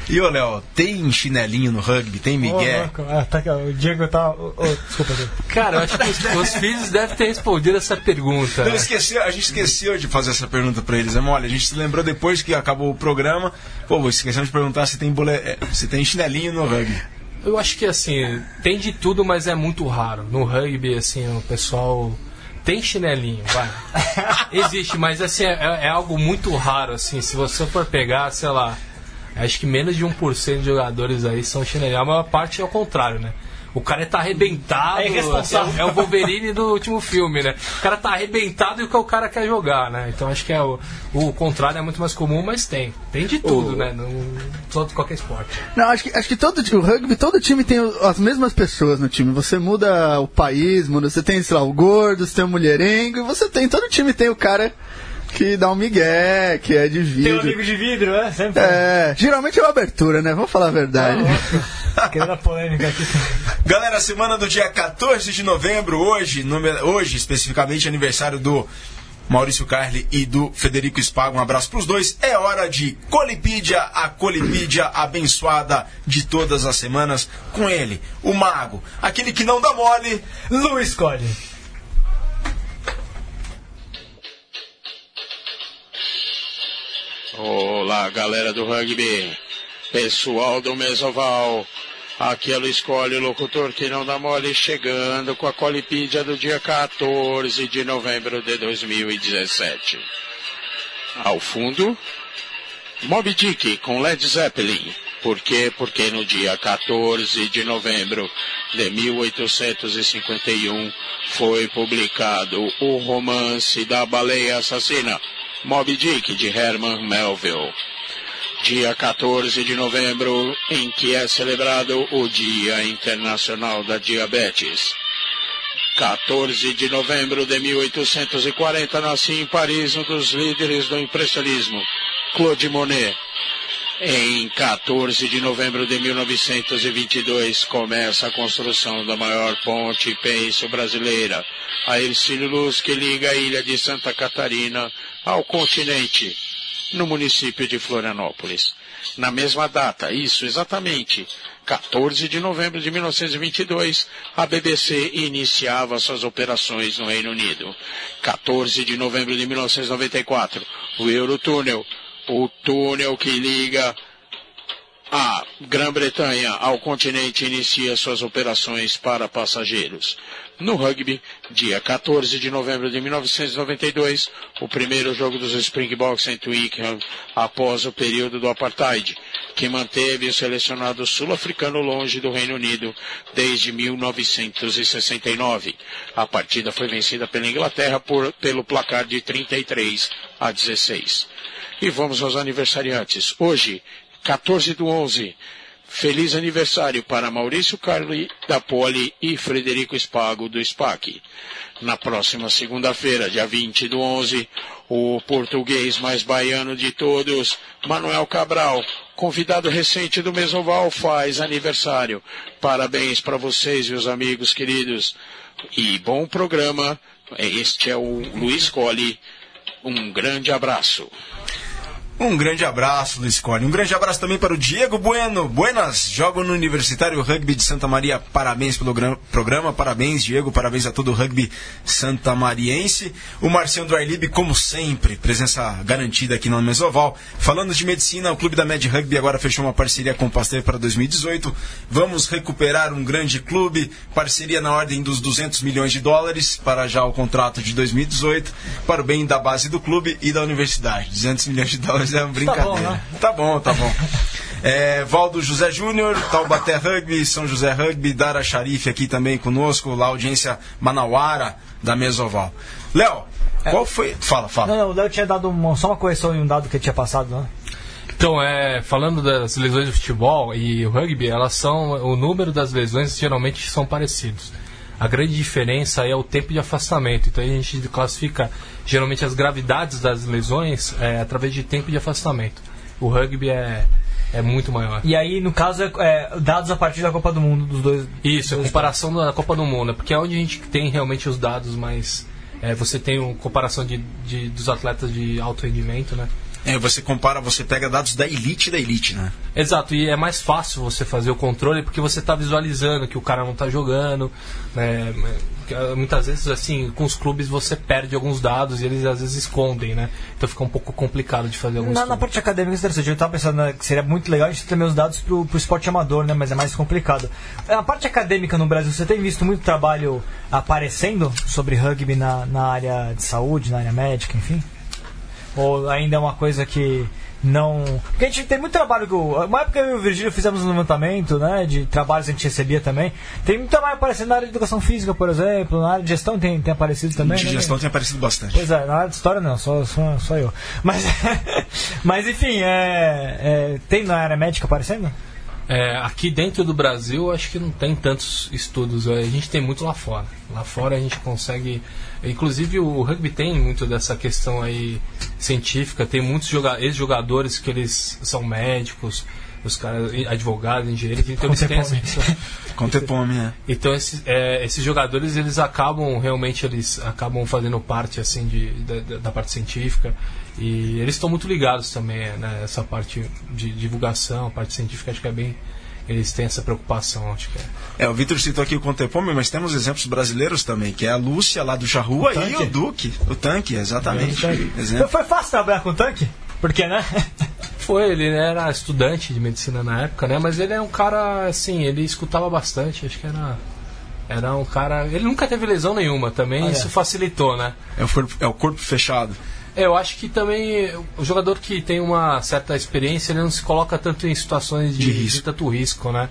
E ô, Léo, tem chinelinho no rugby? Tem Miguel? louco. Ah, tá o Diego tá. ô, desculpa, Diego. Cara, eu acho que os, os filhos devem ter respondido essa pergunta. Não, né? esqueceu, a gente esqueceu de fazer essa pergunta pra eles. Né? Olha, a gente se lembrou depois que acabou o programa. Pô, esquecemos de perguntar se tem, bole... é, se tem chinelinho no rugby. Eu acho que assim, tem de tudo, mas é muito raro. No rugby, assim, o pessoal tem chinelinho, vai. Existe, mas assim, é, é algo muito raro, assim. Se você for pegar, sei lá, acho que menos de 1% de jogadores aí são chinelinhos. A maior parte é o contrário, né? O cara tá arrebentado. É irresponsável. assim, é o Wolverine do último filme, né? O cara tá arrebentado e o que o cara quer jogar, né? Então acho que é o, o contrário é muito mais comum, mas tem. Tem de tudo, né? Não, todo qualquer esporte. Não, acho que, acho que todo o rugby, todo time tem o- as mesmas pessoas no time. Você muda o país, muda, você tem, sei lá, o gordo, você tem o mulherengo, e você tem, todo time tem o cara que dá um migué, que é de Tem um amigo de vidro, né? Sempre. É, geralmente é uma abertura, né? Vamos falar a verdade. Querendo a polêmica aqui. Galera, semana do dia 14 de novembro, hoje, nume- hoje especificamente, aniversário do Maurício Carli e do Federico Spago. Um abraço pros dois. É hora de Colipídia, a Colipídia abençoada de todas as semanas. Com ele, o mago, aquele que não dá mole. Luiz Cole. Olá, galera do rugby, pessoal do Mesoval. Aqui é Luiz Colli, locutor que não dá mole, chegando com a Colipídia do dia 14 de novembro de 2017. Ao fundo, Moby Dick com Led Zeppelin. Por quê? Porque no dia 14 de novembro de 1851 foi publicado o romance da baleia assassina, Moby Dick, de Herman Melville. Dia 14 de novembro, em que é celebrado o Dia Internacional da Diabetes. 14 de novembro de 1840 nascia em Paris um dos líderes do impressionismo, Claude Monet. Em 14 de novembro de 1922 começa a construção da maior ponte penso-brasileira, a Ercílio Luz, que liga a ilha de Santa Catarina ao continente, no município de Florianópolis. Na mesma data, isso exatamente, 14 de novembro de 1922, a BBC iniciava suas operações no Reino Unido. 14 de novembro de 1994, o Eurotúnel, o túnel que liga a Grã-Bretanha ao continente inicia suas operações para passageiros. No rugby, dia 14 de novembro de 1992, o primeiro jogo dos Springboks em Twickenham após o período do Apartheid, que manteve o selecionado sul-africano longe do Reino Unido desde 1969. A partida foi vencida pela Inglaterra por- pelo placar de 33 a 16. E vamos aos aniversariantes. Hoje, 14 do 11. Feliz aniversário para Maurício Carli da Poli e Frederico Spago do SPAC. Na próxima segunda-feira, dia 20 do 11, o português mais baiano de todos, Manuel Cabral, convidado recente do Mesoval, faz aniversário. Parabéns para vocês, meus amigos queridos. E bom programa. Este é o Luiz Colli. Um grande abraço. Um grande abraço, Luiz Cone. Um grande abraço também para o Diego Bueno. Buenas, jogo no Universitário Rugby de Santa Maria. Parabéns pelo gra- programa, parabéns, Diego, parabéns a todo o rugby santamariense. O Marcião do Arlib, como sempre, presença garantida aqui no Mesoval. Falando de medicina, o Clube da Med Rugby agora fechou uma parceria com o Pasteur para 2018. Vamos recuperar um grande clube, parceria na ordem dos 200 milhões de dólares para já o contrato de 2018, para o bem da base do clube e da universidade. 200 milhões de dólares é uma brincadeira. bom, né? Tá bom, tá bom. É, Valdo José Júnior, Taubaté Rugby, São José Rugby, Dara Sharif aqui também conosco, lá a audiência Manauara da Mesoval. Léo, qual foi. Fala, fala. Não, não, o Léo tinha dado uma- só uma correção em um dado que ele tinha passado, né? Então, é, falando das lesões do futebol e o rugby, elas são. O número das lesões geralmente são parecidos. A grande diferença aí é o tempo de afastamento. Então a gente classifica geralmente as gravidades das lesões é, através de tempo de afastamento. O rugby é, é muito maior. E aí, no caso, é, é dados a partir da Copa do Mundo dos dois. Isso, a dois comparação da Copa do Mundo, porque é onde a gente tem realmente os dados mais. é, você tem uma comparação de, de- dos atletas de alto rendimento, né? É, você compara, você pega dados da elite da elite, né? Exato, e é mais fácil você fazer o controle porque você está visualizando que o cara não está jogando. Né? Ah, Muitas vezes, assim, com os clubes você perde alguns dados e eles às vezes escondem, né? Então fica um pouco complicado de fazer alguns Na, na parte acadêmica é interessante, eu estava pensando né, que seria muito legal a gente ter também os dados pro, pro esporte amador, né? Mas é mais complicado. Na parte acadêmica no Brasil, você tem visto muito trabalho aparecendo sobre rugby na, na área de saúde, na área médica, enfim? Ou ainda é uma coisa que não. Porque a gente tem muito trabalho. que o- Uma época eu e o Virgílio fizemos um levantamento, né? De trabalhos que a gente recebia também. Tem muito trabalho aparecendo na área de educação física, por exemplo, na área de gestão tem, tem aparecido também. de né? gestão tem aparecido bastante. Pois é, na área de história não, só, só, só eu. Mas, mas enfim, é, é, tem na área médica aparecendo? É, aqui dentro do Brasil, acho que não tem tantos estudos. A gente tem muito lá fora. Lá fora a gente consegue. Inclusive o rugby tem muito dessa questão aí científica. Tem muitos joga- ex-jogadores que eles são médicos, os caras, advogados, engenheiros. Então eles têm essa, Contepome, né? então esses, é, esses jogadores eles acabam realmente eles acabam fazendo parte assim de, da, da- parte científica e eles estão muito ligados também né, essa parte de divulgação, a parte científica acho que é bem eles têm essa preocupação acho que é. É, o Vitor citou aqui o Contepome, mas temos exemplos brasileiros também, que é a Lúcia lá do Charrua e tanque. o Duque. O tanque, exatamente. Foi, Exemplo. foi fácil trabalhar com tanque? Porque, né? Foi, ele era estudante de medicina na época, né? Mas ele é um cara, assim, ele escutava bastante, acho que era. Era um cara. Ele nunca teve lesão nenhuma também, Olha. isso facilitou, né? É o, corpo, é o corpo fechado. É, eu acho que também o jogador que tem uma certa experiência, ele não se coloca tanto em situações de, De risco. de tanto risco, né?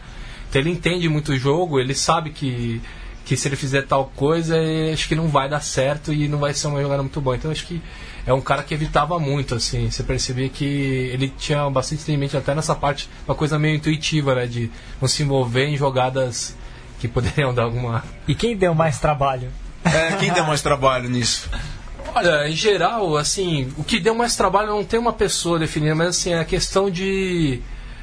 Então ele entende muito o jogo, ele sabe que, que se ele fizer tal coisa, acho que não vai dar certo e não vai ser uma jogada muito boa. Então acho que é um cara que evitava muito, assim. Você percebia que ele tinha bastante entendimento até nessa parte, uma coisa meio intuitiva, né? De não se envolver em jogadas que poderiam dar alguma E quem deu mais trabalho? É, quem deu mais trabalho nisso? Olha, em geral, assim, o que deu mais trabalho não tem uma pessoa definida, mas assim, é a questão de.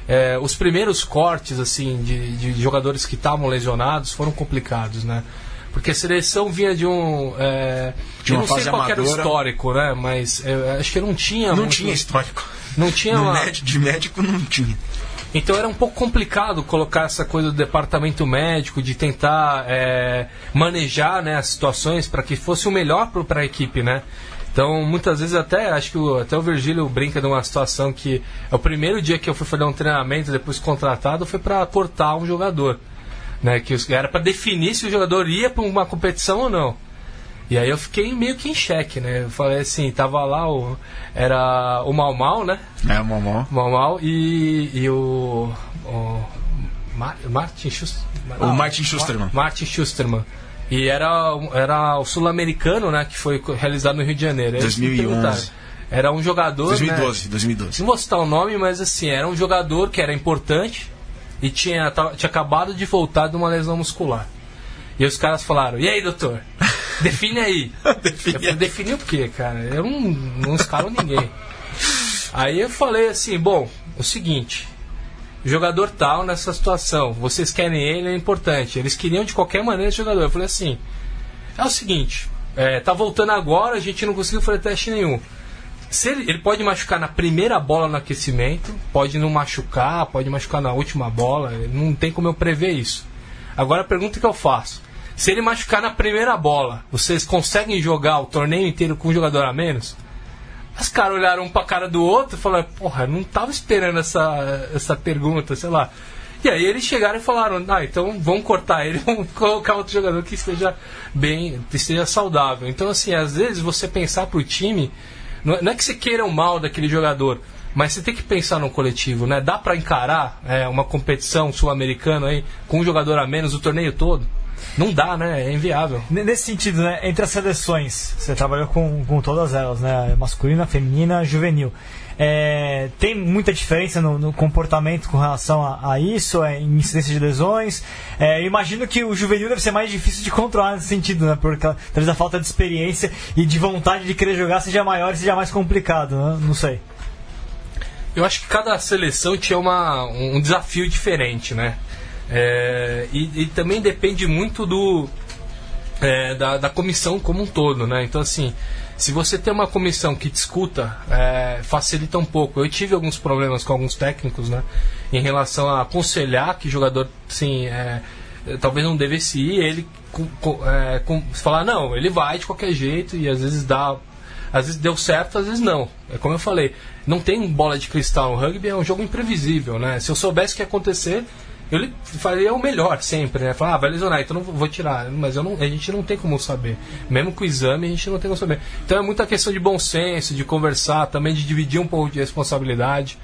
é, os primeiros cortes, assim, de, de jogadores que estavam lesionados foram complicados, né? Porque a seleção vinha de um. é, De eu uma não sei qual que era o histórico, né? Mas é, acho que não tinha. Não muito- tinha histórico. Não tinha uma- médico, de médico não tinha. então era um pouco complicado colocar essa coisa do departamento médico, de tentar é, manejar né, as situações para que fosse o melhor para a equipe, né? Então, muitas vezes até, acho que o, até o Virgílio brinca de uma situação que é o primeiro dia que eu fui fazer um treinamento, depois contratado, foi para cortar um jogador. Né, que os- era para definir se o jogador ia para uma competição ou não. E aí eu fiquei meio que em xeque, né? Eu falei assim, tava lá o. Era o Mal Mal, né? É, mamão. Mal Mal e, e o. o Mar- Martin Schusterman. O Martin Schusterman. Martin Schusterman. E era, era o sul-americano, né? Que foi realizado no Rio de Janeiro. Aí eles me 2011. perguntaram. Era um jogador. 2012, Né? 2012. Não vou citar o nome, mas assim, era um jogador que era importante e tinha, tava- tinha acabado de voltar de uma lesão muscular. E os caras falaram, e aí, doutor? Define aí. Define definir o quê, cara? Eu não, não escalo ninguém. Aí eu falei assim, bom, o seguinte, jogador tal nessa situação, vocês querem ele, é importante. Eles queriam de qualquer maneira esse jogador. Eu falei assim, é o seguinte, é, tá voltando agora, a gente não conseguiu fazer teste nenhum. Se ele, ele pode machucar na primeira bola no aquecimento, pode não machucar, pode machucar na última bola, não tem como eu prever isso. Agora a pergunta que eu faço: se ele machucar na primeira bola, vocês conseguem jogar o torneio inteiro com um jogador a menos? Os caras olharam um pra cara do outro e falaram: Porra, não tava esperando essa, essa pergunta, sei lá. E aí eles chegaram e falaram: Ah, então vamos cortar ele, vamos colocar outro jogador que esteja bem, que esteja saudável. Então, assim, às vezes você pensar pro time, não é não é que você queira o mal daquele jogador, mas você tem que pensar no coletivo, né? Dá pra encarar é, uma competição sul-americana aí com um jogador a menos o torneio todo? não dá, né? É inviável. Nesse sentido, né, entre as seleções, você trabalhou com, com todas elas, né? Masculina, feminina, juvenil. É, tem muita diferença no, no comportamento com relação a, a isso, é, em incidência de lesões. É, imagino que o juvenil deve ser mais difícil de controlar nesse sentido, né? Porque talvez a falta de experiência e de vontade de querer jogar seja maior e seja mais complicado, né? Não sei. Eu acho que cada seleção tinha uma, um desafio diferente, né? É, e, e também depende muito do é, da, da comissão como um todo, né? Então assim, se você tem uma comissão que te escuta, é, facilita um pouco. Eu tive alguns problemas com alguns técnicos, né? Em relação a aconselhar que jogador, assim, é, talvez não devesse ir, ele com, com, é, com- falar não, ele vai de qualquer jeito e às vezes dá às vezes deu certo, às vezes não. É como eu falei, não tem bola de cristal no rugby, é um jogo imprevisível, né? Se eu soubesse o que ia acontecer, eu faria o melhor sempre, né? Falar, ah, vai lesionar, então não vou- tirar. Mas não, a gente não tem como saber. Mesmo com o exame, a gente não tem como saber. Então é muita questão de bom senso, de conversar, também de dividir um pouco de responsabilidade.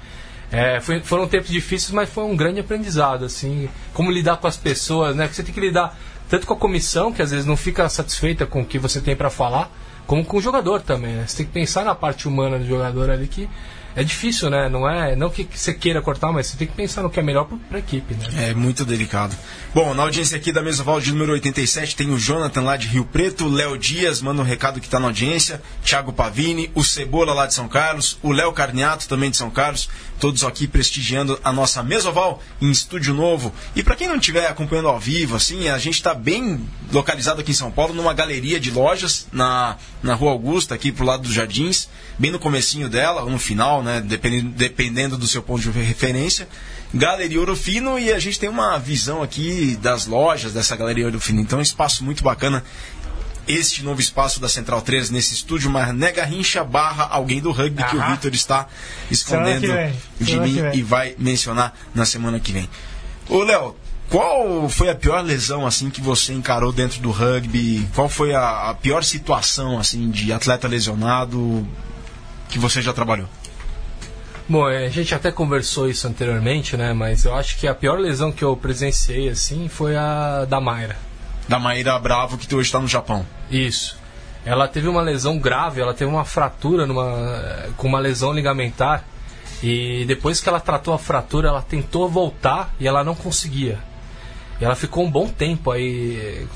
É, foi- foram tempos difíceis, mas foi um grande aprendizado, assim, como lidar com as pessoas, né? Porque você tem que lidar tanto com a comissão, que às vezes não fica satisfeita com o que você tem para falar, como com o jogador também, né? Você tem que pensar na parte humana do jogador ali que é difícil, né? Não é, não que você queira cortar, mas você tem que pensar no que é melhor para a equipe, né? É muito delicado. Bom, na audiência aqui da mesa de número 87 tem o Jonathan lá de Rio Preto, Léo Dias, manda um recado que está na audiência, Thiago Pavini, o Cebola lá de São Carlos, o Léo Carniato também de São Carlos, todos aqui prestigiando a nossa mesa Val em estúdio novo. E para quem não estiver acompanhando ao vivo, assim, a gente está bem localizado aqui em São Paulo, numa galeria de lojas na, na Rua Augusta, aqui pro lado dos Jardins, bem no comecinho dela, ou no final, né, dependendo, dependendo do seu ponto de referência. Galeria Ouro Fino e a gente tem uma visão aqui das lojas dessa Galeria Ouro Fino. Então, é um espaço muito bacana. Este novo espaço da Central 3 nesse estúdio Marné Garrincha barra alguém do rugby que o Aham. Vitor está escondendo de mim e vai mencionar na semana que vem. Ô Léo, qual foi a pior lesão assim que você encarou dentro do rugby? Qual foi a, a pior situação assim de atleta lesionado que você já trabalhou? Bom, é, a gente até conversou isso anteriormente, né? Mas eu acho que a pior lesão que eu presenciei, assim, foi a da Mayra. Da Maíra Bravo que hoje está no Japão. Isso. Ela teve uma lesão grave, ela teve uma fratura numa, com uma lesão ligamentar. E depois que ela tratou a fratura, ela tentou voltar e ela não conseguia. E ela ficou um bom tempo aí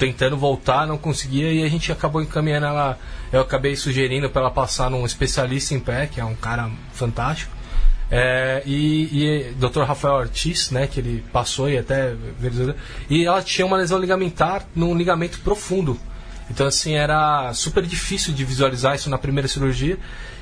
tentando voltar, não conseguia e a gente acabou encaminhando ela. Eu acabei sugerindo para ela passar num especialista em pé, que é um cara fantástico. É, e, e Dr. Rafael Ortiz, né, que ele passou e até e ela tinha uma lesão ligamentar num ligamento profundo. Então assim era super difícil de visualizar isso na primeira cirurgia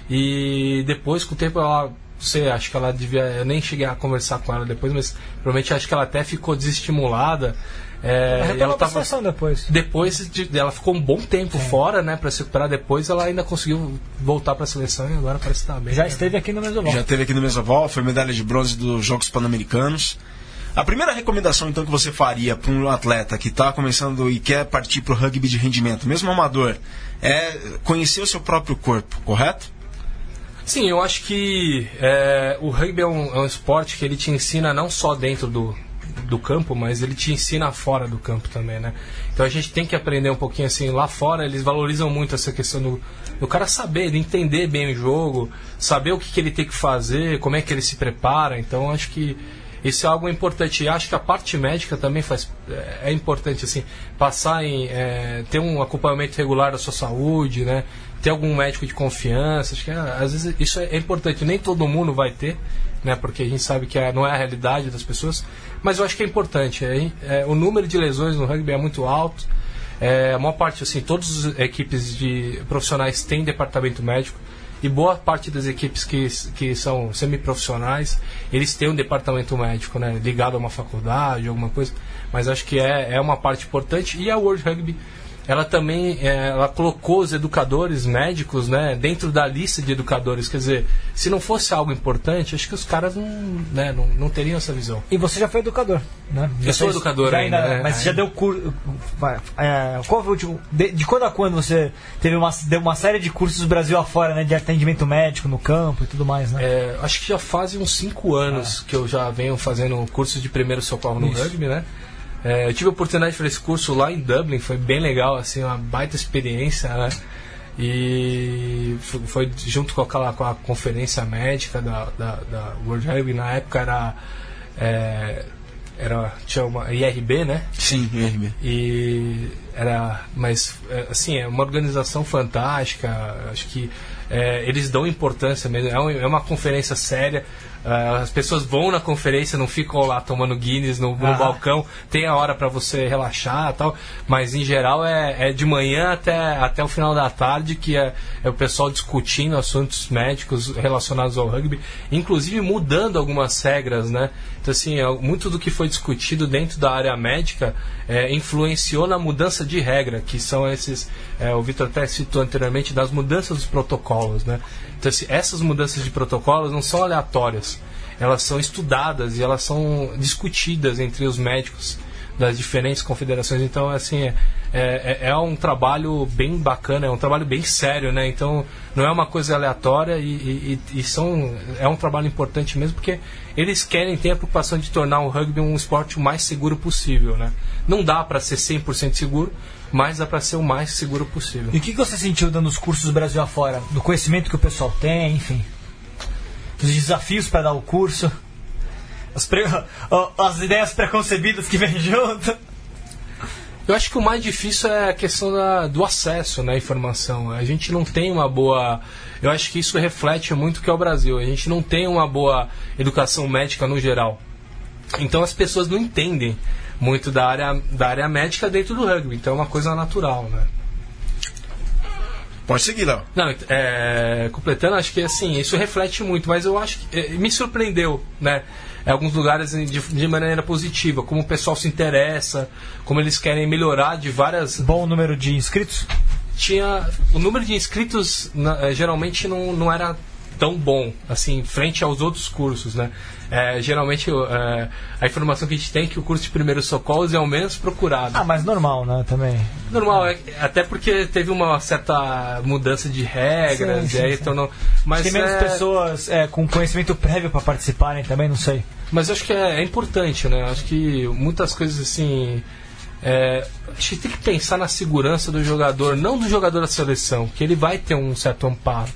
e depois com o tempo ela sei, acho que ela devia. Eu nem cheguei a conversar com ela depois, mas provavelmente acho que ela até ficou desestimulada. É, Ela tava depois. depois de, ela ficou um bom tempo fora, né, para se recuperar. Depois ela ainda conseguiu voltar para a seleção e agora parece estar bem. Já né? esteve aqui no Mesoval. Já teve aqui no Mesoval, foi medalha de bronze dos Jogos Pan-Americanos. A primeira recomendação, então, que você faria para um atleta que está começando e quer partir para o rugby de rendimento, mesmo amador, é conhecer o seu próprio corpo, correto? Sim, eu acho que é, o rugby é um, é um esporte que ele te ensina não só dentro do, do campo, mas ele te ensina fora do campo também, né? Então a gente tem que aprender um pouquinho assim. Lá fora eles valorizam muito essa questão do, do cara saber, de entender bem o jogo, saber o que, que ele tem que fazer, como é que ele se prepara. Então acho que isso é algo importante. E acho que a parte médica também faz, é, é importante, assim, passar em. é, ter um acompanhamento regular da sua saúde, né? Ter algum médico de confiança. Acho que ah, às vezes isso é importante. Nem todo mundo vai ter, né? Porque a gente sabe que é- não é a realidade das pessoas. Mas eu acho que é importante. é- é, o número de lesões no rugby é muito alto. É, a maior parte, assim, todas as equipes de profissionais têm departamento médico e boa parte das equipes que, que são semiprofissionais, eles têm um departamento médico, né, ligado a uma faculdade, alguma coisa, mas acho que é, é uma parte importante e a World Rugby ela também é, ela colocou os educadores médicos né, dentro da lista de educadores. Quer dizer, se não fosse algo importante, acho que os caras não, né, não, não teriam essa visão. E você já foi educador, né? Eu Já sou fez- educador já ainda, né? Mas você já deu curso. É, qual foi o último. De, de quando a quando você teve uma, deu uma série de cursos Brasil afora, né? De atendimento médico no campo e tudo mais, né? É, acho que já fazem uns 5 anos que eu já venho fazendo curso de primeiro socorro no Isso. rugby, né? É, eu tive a oportunidade de fazer esse curso lá em Dublin, foi bem legal, assim, uma baita experiência, né? E foi junto com aquela com a conferência médica da, da, da World Rugby, na época era, é, era tinha uma IRB, né? Sim, IRB. e era mas é, assim é uma organização fantástica acho que é, eles dão importância mesmo é, um- é uma conferência séria é, as pessoas vão na conferência não ficam lá tomando Guinness no, no Ah. balcão tem a hora para você relaxar tal mas em geral é, é de manhã até, até o final da tarde que é, é o pessoal discutindo assuntos médicos relacionados ao rugby inclusive mudando algumas regras né então assim é, muito do que foi discutido dentro da área médica é, influenciou na mudança de regra, que são esses, é, o Vitor até citou anteriormente, das mudanças dos protocolos. Né? Então, assim, essas mudanças de protocolos não são aleatórias, elas são estudadas e elas são discutidas entre os médicos das diferentes confederações. Então, assim, é, é, é um trabalho bem bacana, é um trabalho bem sério, né? Então, não é uma coisa aleatória e, e, e são, é um trabalho importante mesmo, porque eles querem ter a preocupação de tornar o rugby um esporte o mais seguro possível, né? Não dá para ser 100% seguro, mas dá para ser o mais seguro possível. E o que que você sentiu dando os cursos Brasil afora? Do conhecimento que o pessoal tem, enfim. Dos desafios para dar o curso. As, pre- as ideias preconcebidas que vem junto. Eu acho que o mais difícil é a questão da- do acesso né, à informação. A gente não tem uma boa. Eu acho que isso reflete muito o que é o Brasil. A gente não tem uma boa educação médica no geral. Então as pessoas não entendem muito da área, da área médica dentro do rugby. Então é uma coisa natural, né? Pode seguir, Léo. Não, é, completando, acho que assim, isso reflete muito, mas eu acho que é, me surpreendeu, né? Em alguns lugares de, de maneira positiva, como o pessoal se interessa, como eles querem melhorar de várias. Bom número de inscritos. Tinha. O número de inscritos na- eh, geralmente não, não era tão bom, assim, frente aos outros cursos, né? É, geralmente é, a informação que a gente tem é que o curso de primeiros socorros é o menos procurado. Ah, mas normal, né? Também. Normal, é- até porque teve uma certa mudança de regras, Sim, sim, e aí sim. tornou. Mas, Tem menos é, pessoas é, com conhecimento prévio para participarem também, não sei. mas acho que é, é importante, né? Acho que muitas coisas assim. a gente tem que pensar na segurança do jogador, não do jogador da seleção, que ele vai ter um certo amparo,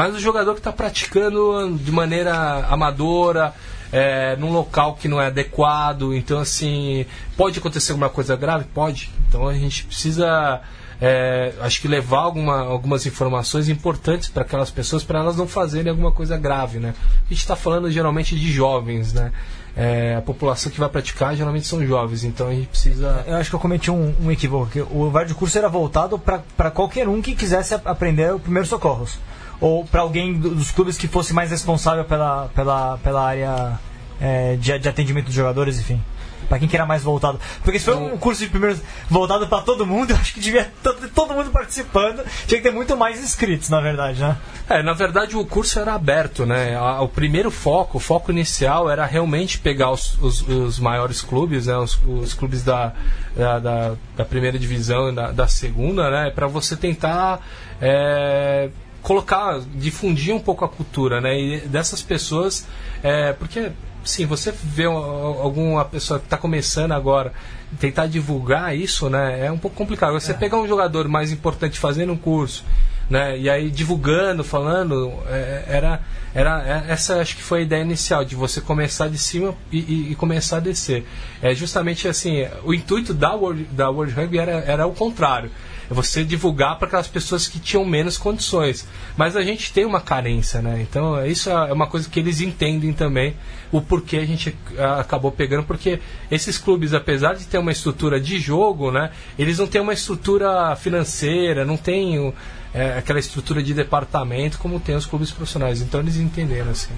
mas do jogador que está praticando de maneira amadora, é, num local que não é adequado. Então, assim, pode acontecer alguma coisa grave? Pode. Então a gente precisa. é, acho que levar alguma, algumas informações importantes para aquelas pessoas para elas não fazerem alguma coisa grave, né? A gente está falando geralmente de jovens, né? É, a população que vai praticar geralmente são jovens, então a gente precisa. Eu acho que eu cometi um, um equívoco. O VAR de curso era voltado para qualquer um que quisesse aprender o primeiro socorros. Ou para alguém do- dos clubes que fosse mais responsável pela, pela, pela área é, de, de atendimento dos jogadores, enfim. Para quem que era mais voltado. Porque se foi um curso de primeiros voltado para todo mundo, eu acho que devia ter todo mundo participando. Tinha que ter muito mais inscritos, na verdade, né? É, na verdade o curso era aberto, né? O primeiro foco, o foco inicial era realmente pegar os, os- os maiores clubes, né? Os, os clubes da, da, da- da primeira divisão e da, da segunda, né? Para você tentar é, colocar, difundir um pouco a cultura, né? E dessas pessoas, é, porque sim, você vê um- alguma pessoa que está começando agora tentar divulgar isso, né? É um pouco complicado. Você pegar um jogador mais importante fazendo um curso né? E aí divulgando, falando, é, era, era é, essa acho que foi a ideia inicial de você começar de cima e, e- e começar a descer. É justamente assim, o intuito da World, da World Rugby era, era o contrário. É você divulgar para aquelas pessoas que tinham menos condições. Mas a gente tem uma carência, né? Então isso é uma coisa que eles entendem também o porquê a gente ah, acabou pegando, porque esses clubes, apesar de ter uma estrutura de jogo, né? Eles não têm uma estrutura financeira, não têm o- é, aquela estrutura de departamento como tem os clubes profissionais. Então eles entenderam assim.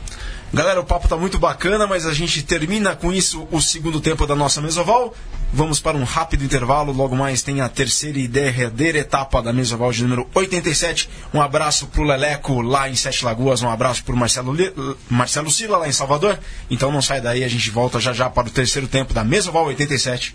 Galera, o papo tá muito bacana, mas a gente termina com isso o segundo tempo da nossa Mesoval. Vamos para um rápido intervalo. Logo mais tem a terceira e derradeira etapa da Mesoval de número 87. Um abraço pro Leleco lá em Sete Lagoas. Um abraço pro Marcelo, Li- Marcelo Sila lá em Salvador. Então não sai daí, a gente volta já já para o terceiro tempo da Mesoval 87.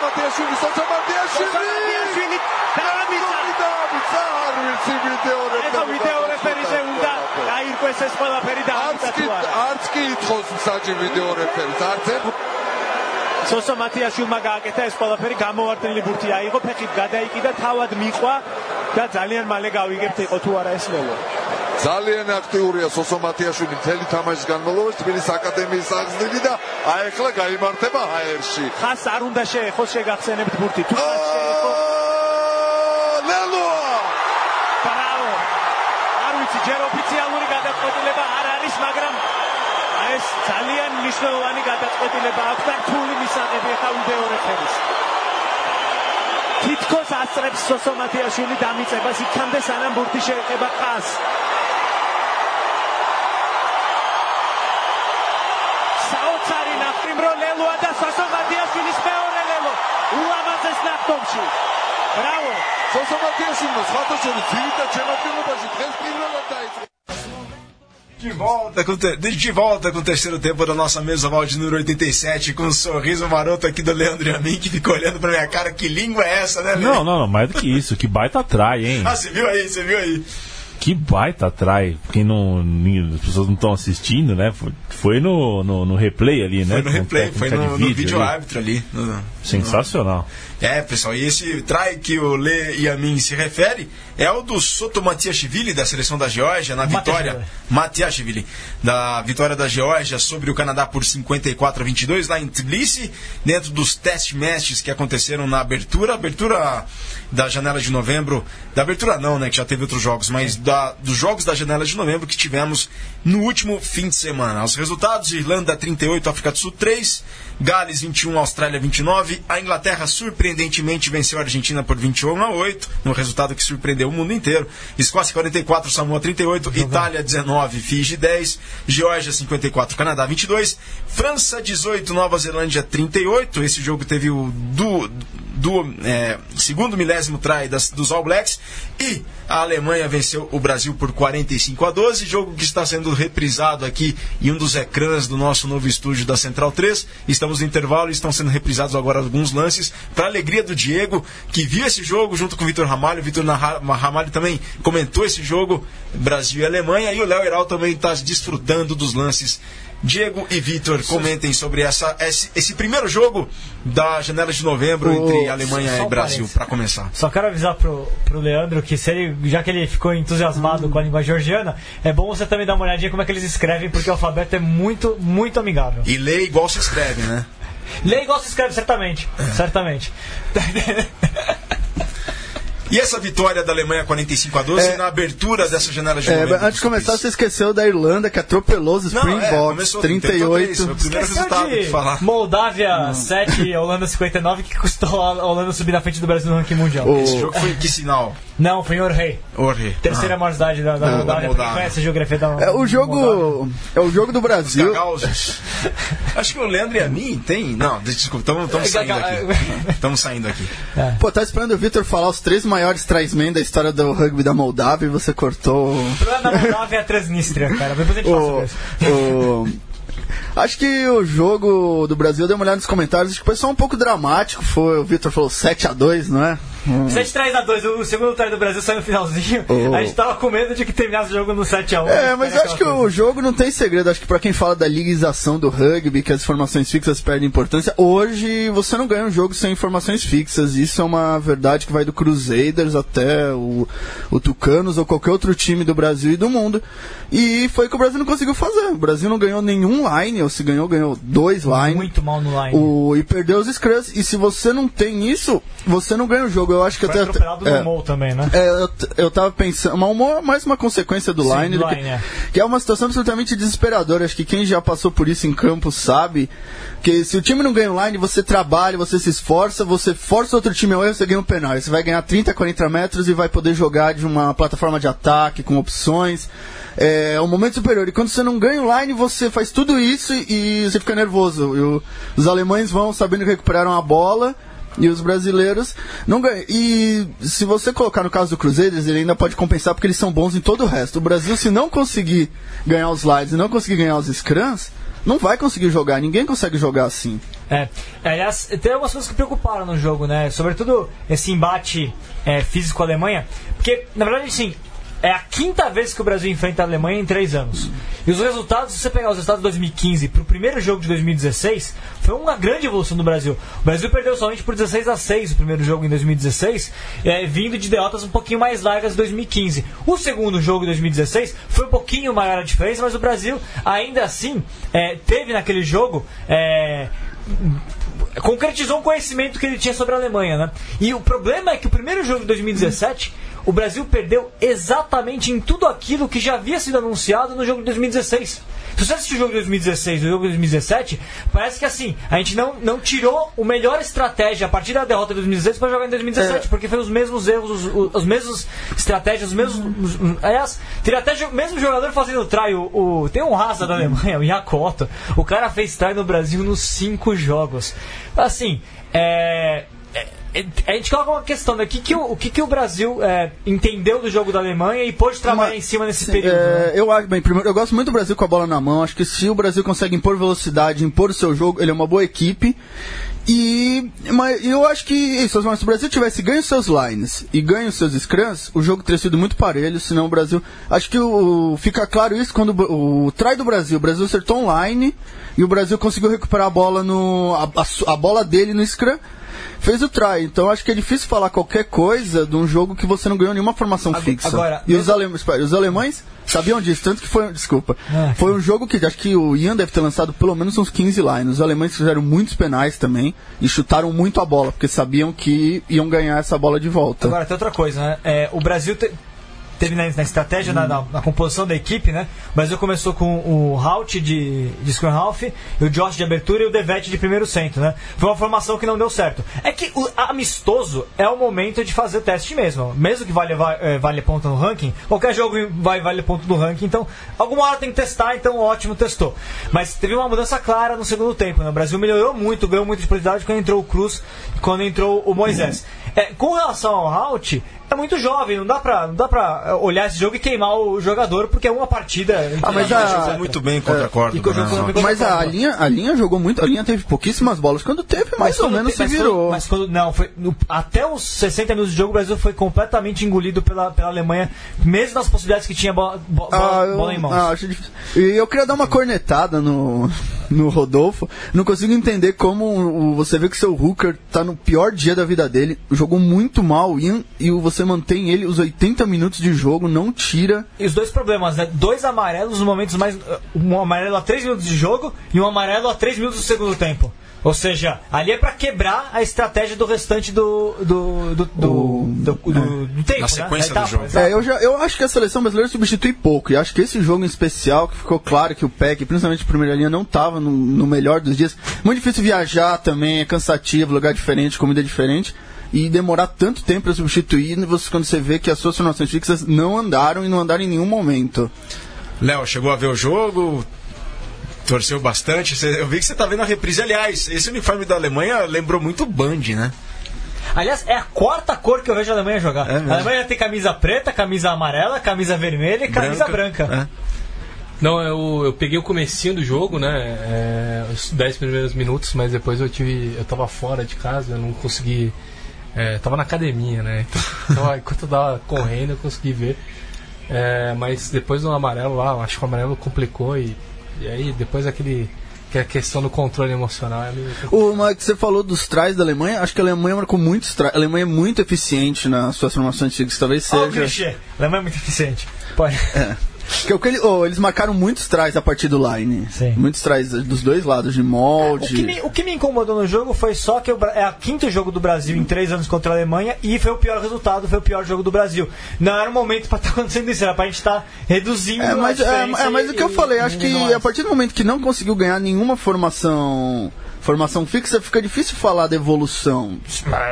ჩაბატიაშვილი ჩაბატიაშვილი დაამიცა დაამიცა არ ვიცი ვიდეო რეფერი ეხა ვიდეო რეფერიზე უნდა დაირკვეს ეს ყველაფერი და ამიცა თუ არა. არც კი ითხოვს მსაჯი ვიდეო რეფერს არც ეხ სოსო მათიაშვილმა გააკეთა ეს ყველაფერი გამოვარტყლილი ბურთი აიღო ფეხით გადაიკიდა თავად მიყვა და ძალიან მალე გავიგებთ იყო თუ არა ეს ლელო? ძალიან აქტიურია სოსო მათიაშვილი მთელი თამაშის განმავლობაში თბილისის აკადემიის აღზრდილი და აი ახლა გამართება ჰაერში. ხას არ უნდა შეეხოს შეგახსენებთ ბურთი. თუ ხას შეეხო ლელოა ბრავო არ ვიცი ჯერ ოფიციალური გადაწყვეტილება არ არის მაგრამ ეს ძალიან მნიშვნელოვანი გადაწყვეტილება აქვს და რთული მისაღები ახლა ვიდეო რეფერის თითქოს ასწრებს სოსო მათიაშვილი დამიწებას იქამდე სანამ ბურთი შეეხება ხას საოცარი ნახტიმრო ლელოა და სოსო მათიაშვილის მეორე ლელო. ულამაზეს ნახტომში. ბრავო სოსო მათიაშვილმა სხვათა შორის ძირითად შემადგენლობაში დღეს პირველად დაიწყო De volta, com de volta com o terceiro tempo da nossa mesa oval de número 87, com um sorriso maroto aqui do Leandro e a mim, que fica olhando pra minha cara. Que língua é essa, né, Lê? Não, não, não, mais do que isso. Que baita trai, hein? Ah, você viu aí, você viu aí. Que baita trai. Quem não. As pessoas não estão assistindo, né? Foi, foi no, no, no replay ali, né? Foi no replay, foi no, de no vídeo vídeo árbitro ali. no- Sensacional. É, pessoal, e esse trai que o Lê e a mim se refere é o do Soto Matiashvili, da seleção da Geórgia, na vitória. Matiashvili, da vitória da Geórgia sobre o Canadá por 54 a 22, lá em Tbilisi, dentro dos test matches que aconteceram na abertura, abertura da janela de novembro. Da abertura não, né? Que já teve outros jogos, mas da, dos jogos da janela de novembro que tivemos no último fim de semana. Os resultados: Irlanda 38, África do Sul 3, Gales 21, Austrália 29. A Inglaterra surpreendentemente venceu a Argentina por 21 a 8, um resultado que surpreendeu o mundo inteiro. Escócia 44, Samoa 38, Itália 19, Fiji 10, Geórgia 54, Canadá 22, França 18, Nova Zelândia 38. Esse jogo teve o do, do é, segundo milésimo try das, dos All Blacks e a Alemanha venceu o Brasil por 45 a 12, jogo que está sendo reprisado aqui em um dos ecrãs do nosso novo estúdio da Central 3. Estamos no intervalo e estão sendo reprisados agora alguns lances para alegria do Diego, que viu esse jogo junto com o Vitor Ramalho. Vitor Ramalho também comentou esse jogo, Brasil e Alemanha, e o Léo Heral também está desfrutando dos lances. Diego e Vitor, comentem sobre essa, esse, esse primeiro jogo da janela de novembro O- entre Alemanha só e Brasil, para começar. Só quero avisar pro, pro Leandro que se ele, já que ele ficou entusiasmado com a língua georgiana, é bom você também dar uma olhadinha como é que eles escrevem, porque o alfabeto é muito, muito amigável. E lê igual se escreve, né? Lê igual se escreve, certamente. Certamente. E essa vitória da Alemanha 45 a 12 É. na abertura dessa janela de É, novembro. antes de começar, você esqueceu da Irlanda, que atropelou os Não, é, Springboks, começou 38. Foi o primeiro Esqueceu resultado de de falar. Moldávia 7, Holanda 59, que custou a Holanda subir na frente do Brasil no ranking mundial. O- Esse jogo foi que sinal? Não, foi em Orhei. Orre. Terceira maior cidade da, da Ah, Moldávia. Moldávia. conhece a geografia da É, o Moldávia. jogo. É o jogo do Brasil. Acho que o Leandro e a mim tem. Não, desculpa, estamos É, saindo aqui. Estamos saindo aqui. Pô, tá esperando o Vitor falar os três maiores trismen da história do rugby da Moldávia e você cortou. O problema da Moldávia é a Transnistria, cara. Depois a gente fala sobre o, isso. o- Acho que o jogo do Brasil, eu dei uma olhada nos comentários, acho que foi só um pouco dramático. Foi, o Vitor falou 7x2, não é? 7 3 a 2 o segundo try do Brasil saiu no finalzinho. Oh. A gente tava com medo de que terminasse o jogo no 7x1. É, mas eu acho que o jogo não tem segredo. Acho que pra quem fala da liguização do rugby, que as informações fixas perdem importância, hoje você não ganha um jogo sem informações fixas. Isso é uma verdade que vai do Crusaders até o, o Tucanos ou qualquer outro time do Brasil e do mundo. E foi o que o Brasil não conseguiu fazer. O Brasil não ganhou nenhum line, ou se ganhou, ganhou dois line. Muito mal no line. O, e perdeu os scrums. E se você não tem isso, você não ganha o jogo. Eu acho que Foi até. atropelado é, no Mou também, né? é, eu, eu tava pensando, uma, uma- mais uma consequência do Sim, line, do do que, line, é. que é uma situação absolutamente desesperadora. Acho que quem já passou por isso em campo sabe que se o time não ganha o line, você trabalha, você se esforça, você força outro time ao erro, você ganha um penal. Você vai ganhar 30, 40 metros e vai poder jogar de uma plataforma de ataque, com opções. É um momento superior. E quando você não ganha o line, você faz tudo isso e, e você fica nervoso. E o- os alemães vão sabendo que recuperaram a bola. E os brasileiros não ganham. E se você colocar no caso do Cruzeiros, ele ainda pode compensar porque eles são bons em todo o resto. O Brasil, se não conseguir ganhar os slides e não conseguir ganhar os scrums, não vai conseguir jogar. Ninguém consegue jogar assim. É. Aliás, tem algumas coisas que preocuparam no jogo, né? Sobretudo esse embate é, físico com a Alemanha. Porque, na verdade, assim, é a quinta vez que o Brasil enfrenta a Alemanha em três anos. E os resultados, se você pegar os resultados de 2015 para o primeiro jogo de 2016, foi uma grande evolução do Brasil. O Brasil perdeu somente por 16 a 6 o primeiro jogo em 2016, é, vindo de derrotas um pouquinho mais largas em 2015. O segundo jogo de 2016 foi um pouquinho maior a diferença, mas o Brasil ainda assim é, teve naquele jogo. É, concretizou um conhecimento que ele tinha sobre a Alemanha, né? E o problema é que o primeiro jogo de 2017 o Brasil perdeu exatamente em tudo aquilo que já havia sido anunciado no jogo de 2016. Se você assistir o jogo de 2016 e o jogo de 2017, parece que assim, a gente não, não tirou o melhor estratégia a partir da derrota de 2016 para jogar em 2017, É. porque foi os mesmos erros, os, os, os mesmos estratégias, os mesmos. Os, aliás, teria até jo- mesmo jogador fazendo try. O, o- tem um raça da Alemanha, o Yakoto. O cara fez try no Brasil nos cinco jogos. Assim, é- é- a gente coloca uma questão, né? O que, que, o, o, que, que o Brasil é, entendeu do jogo da Alemanha e pôde trabalhar Uma- em cima nesse Sim, período? é, né? eu acho, bem, primeiro, eu gosto muito do Brasil com a bola na mão. Acho que se o Brasil consegue impor velocidade, impor o seu jogo, ele é uma boa equipe. E mas eu acho que isso, se o Brasil tivesse ganho seus lines e ganho os seus scrums, o jogo teria sido muito parelho, senão o Brasil. Acho que o, fica claro isso quando o, o try do Brasil, o Brasil acertou um line e o Brasil conseguiu recuperar a bola no. a, a a bola dele no scrum. Fez o try, então acho que é difícil falar qualquer coisa de um jogo que você não ganhou nenhuma formação Ag- fixa. agora, e os alemães, espera, os alemães sabiam disso, tanto que foi, desculpa, Ah, foi um jogo que acho que o Ian deve ter lançado pelo menos uns 15 lines. Os alemães fizeram muitos penais também e chutaram muito a bola, porque sabiam que iam ganhar essa bola de volta. Agora, tem outra coisa, né? É, o Brasil te- teve na, na estratégia, na, na- na composição da equipe, né? O Brasil começou com o Halt de, de Scrum Half, o Josh de abertura e o Devete de primeiro centro, né? Foi uma formação que não deu certo. É que o amistoso é o momento de fazer teste mesmo. Mesmo que vale, va- eh, vale ponto no ranking, qualquer jogo vai vale ponto no ranking, então alguma hora tem que testar, então ótimo, testou. Mas teve uma mudança clara no segundo tempo, né? O Brasil melhorou muito, ganhou muita disponibilidade quando entrou o Cruz quando entrou o Moisés. É, com relação ao Halt, é muito jovem, não dá pra, não dá pra eh, olhar esse jogo e queimar o jogador, porque é uma partida. Ah, mas Ele a- jogou muito bem contra a E Córdoba. o jogo né? Mas a linha, a linha jogou muito, a linha teve pouquíssimas bolas. Quando teve, mais ou menos se mas virou. Quando, mas quando não, foi no- até os 60 minutos de jogo o Brasil foi completamente engolido pela, pela Alemanha, mesmo nas possibilidades que tinha bola, bo- bola, Ah, eu, bola em mãos. ah, acho difícil. E eu queria dar uma cornetada no, no Rodolfo. Não consigo entender como você vê que seu Hooker tá no pior dia da vida dele. Jogou muito mal Ian, e o- você mantém ele os 80 minutos de jogo, não tira. E os dois problemas, né? Dois amarelos nos momentos mais. Um amarelo a 3 minutos de jogo e um amarelo a 3 minutos do segundo tempo. Ou seja, ali é pra quebrar a estratégia do restante do. do. do. do, do, do- do tempo. Na né? sequência Da do etapa, jogo. É, eu, já, eu acho que a seleção brasileira substitui pouco. E acho que esse jogo em especial, que ficou claro que o PEC, principalmente a primeira linha, não estava no, no melhor dos dias. Muito difícil viajar também, é cansativo, lugar diferente, comida diferente. E demorar tanto tempo para substituir, você, quando você vê que as suas formações fixas não andaram e não andaram em nenhum momento. Léo, chegou a ver o jogo? Torceu bastante. Eu vi que você tá vendo a reprise. Aliás, esse uniforme da Alemanha lembrou muito Band, né? Aliás, é a quarta cor que eu vejo a Alemanha jogar. É a Alemanha tem camisa preta, camisa amarela, camisa vermelha e camisa branca. É. Não, eu, eu peguei o comecinho do jogo, né? é, os 10 primeiros minutos, mas depois eu tive. Eu tava fora de casa, eu não consegui. É, tava na academia, né? Então, enquanto eu tava correndo, eu consegui ver. É, mas depois do amarelo lá, acho que o amarelo complicou e, e aí depois aquele. Que é a questão do controle emocional é meio O que você falou dos trás da Alemanha, acho que a Alemanha marcou muitos trás. A Alemanha é muito eficiente nas suas formações fixas, talvez seja. A Alemanha é muito eficiente. Pode. É que ele- oh, eles marcaram muitos trás a partir do line. Sim. Muitos trás dos dois lados, de O molde. que, me, o que me incomodou no jogo foi só que o é o quinto jogo do Brasil em três anos contra a Alemanha e foi o pior resultado, foi o pior jogo do Brasil. Não era o momento pra estar acontecendo isso, era pra gente estar reduzindo É, mas, a é, é, mas o que eu falei, e acho que a partir do momento que não conseguiu ganhar nenhuma formação formação fixa, fica difícil falar da evolução.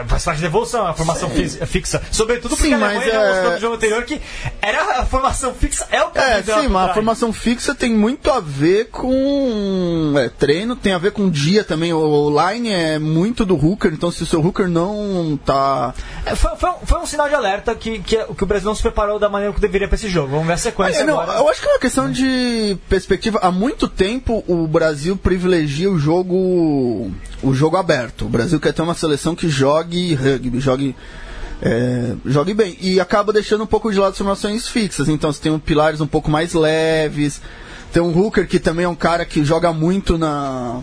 Faz parte da evolução, a formação fi- fixa. Sobretudo porque Sim, a Alemanha é- mostrou no jogo anterior que era a formação fixa é o É, caminho dela sim, mas a formação fixa tem muito a ver com é, treino, tem a ver com dia também. O line é muito do hooker, então se o seu hooker não tá. É, Foi, foi um, foi um sinal de alerta que, que, que o Brasil não se preparou da maneira que deveria pra esse jogo. Vamos ver a sequência É, não, eu acho que é uma questão de perspectiva. Há muito tempo o Brasil privilegia o jogo o jogo aberto. O Brasil quer ter uma seleção que jogue rugby, jogue é, jogue bem. E acaba deixando um pouco de lado as formações fixas. Então você tem um pilares um pouco mais leves. Tem um Hooker que também é um cara que joga muito na.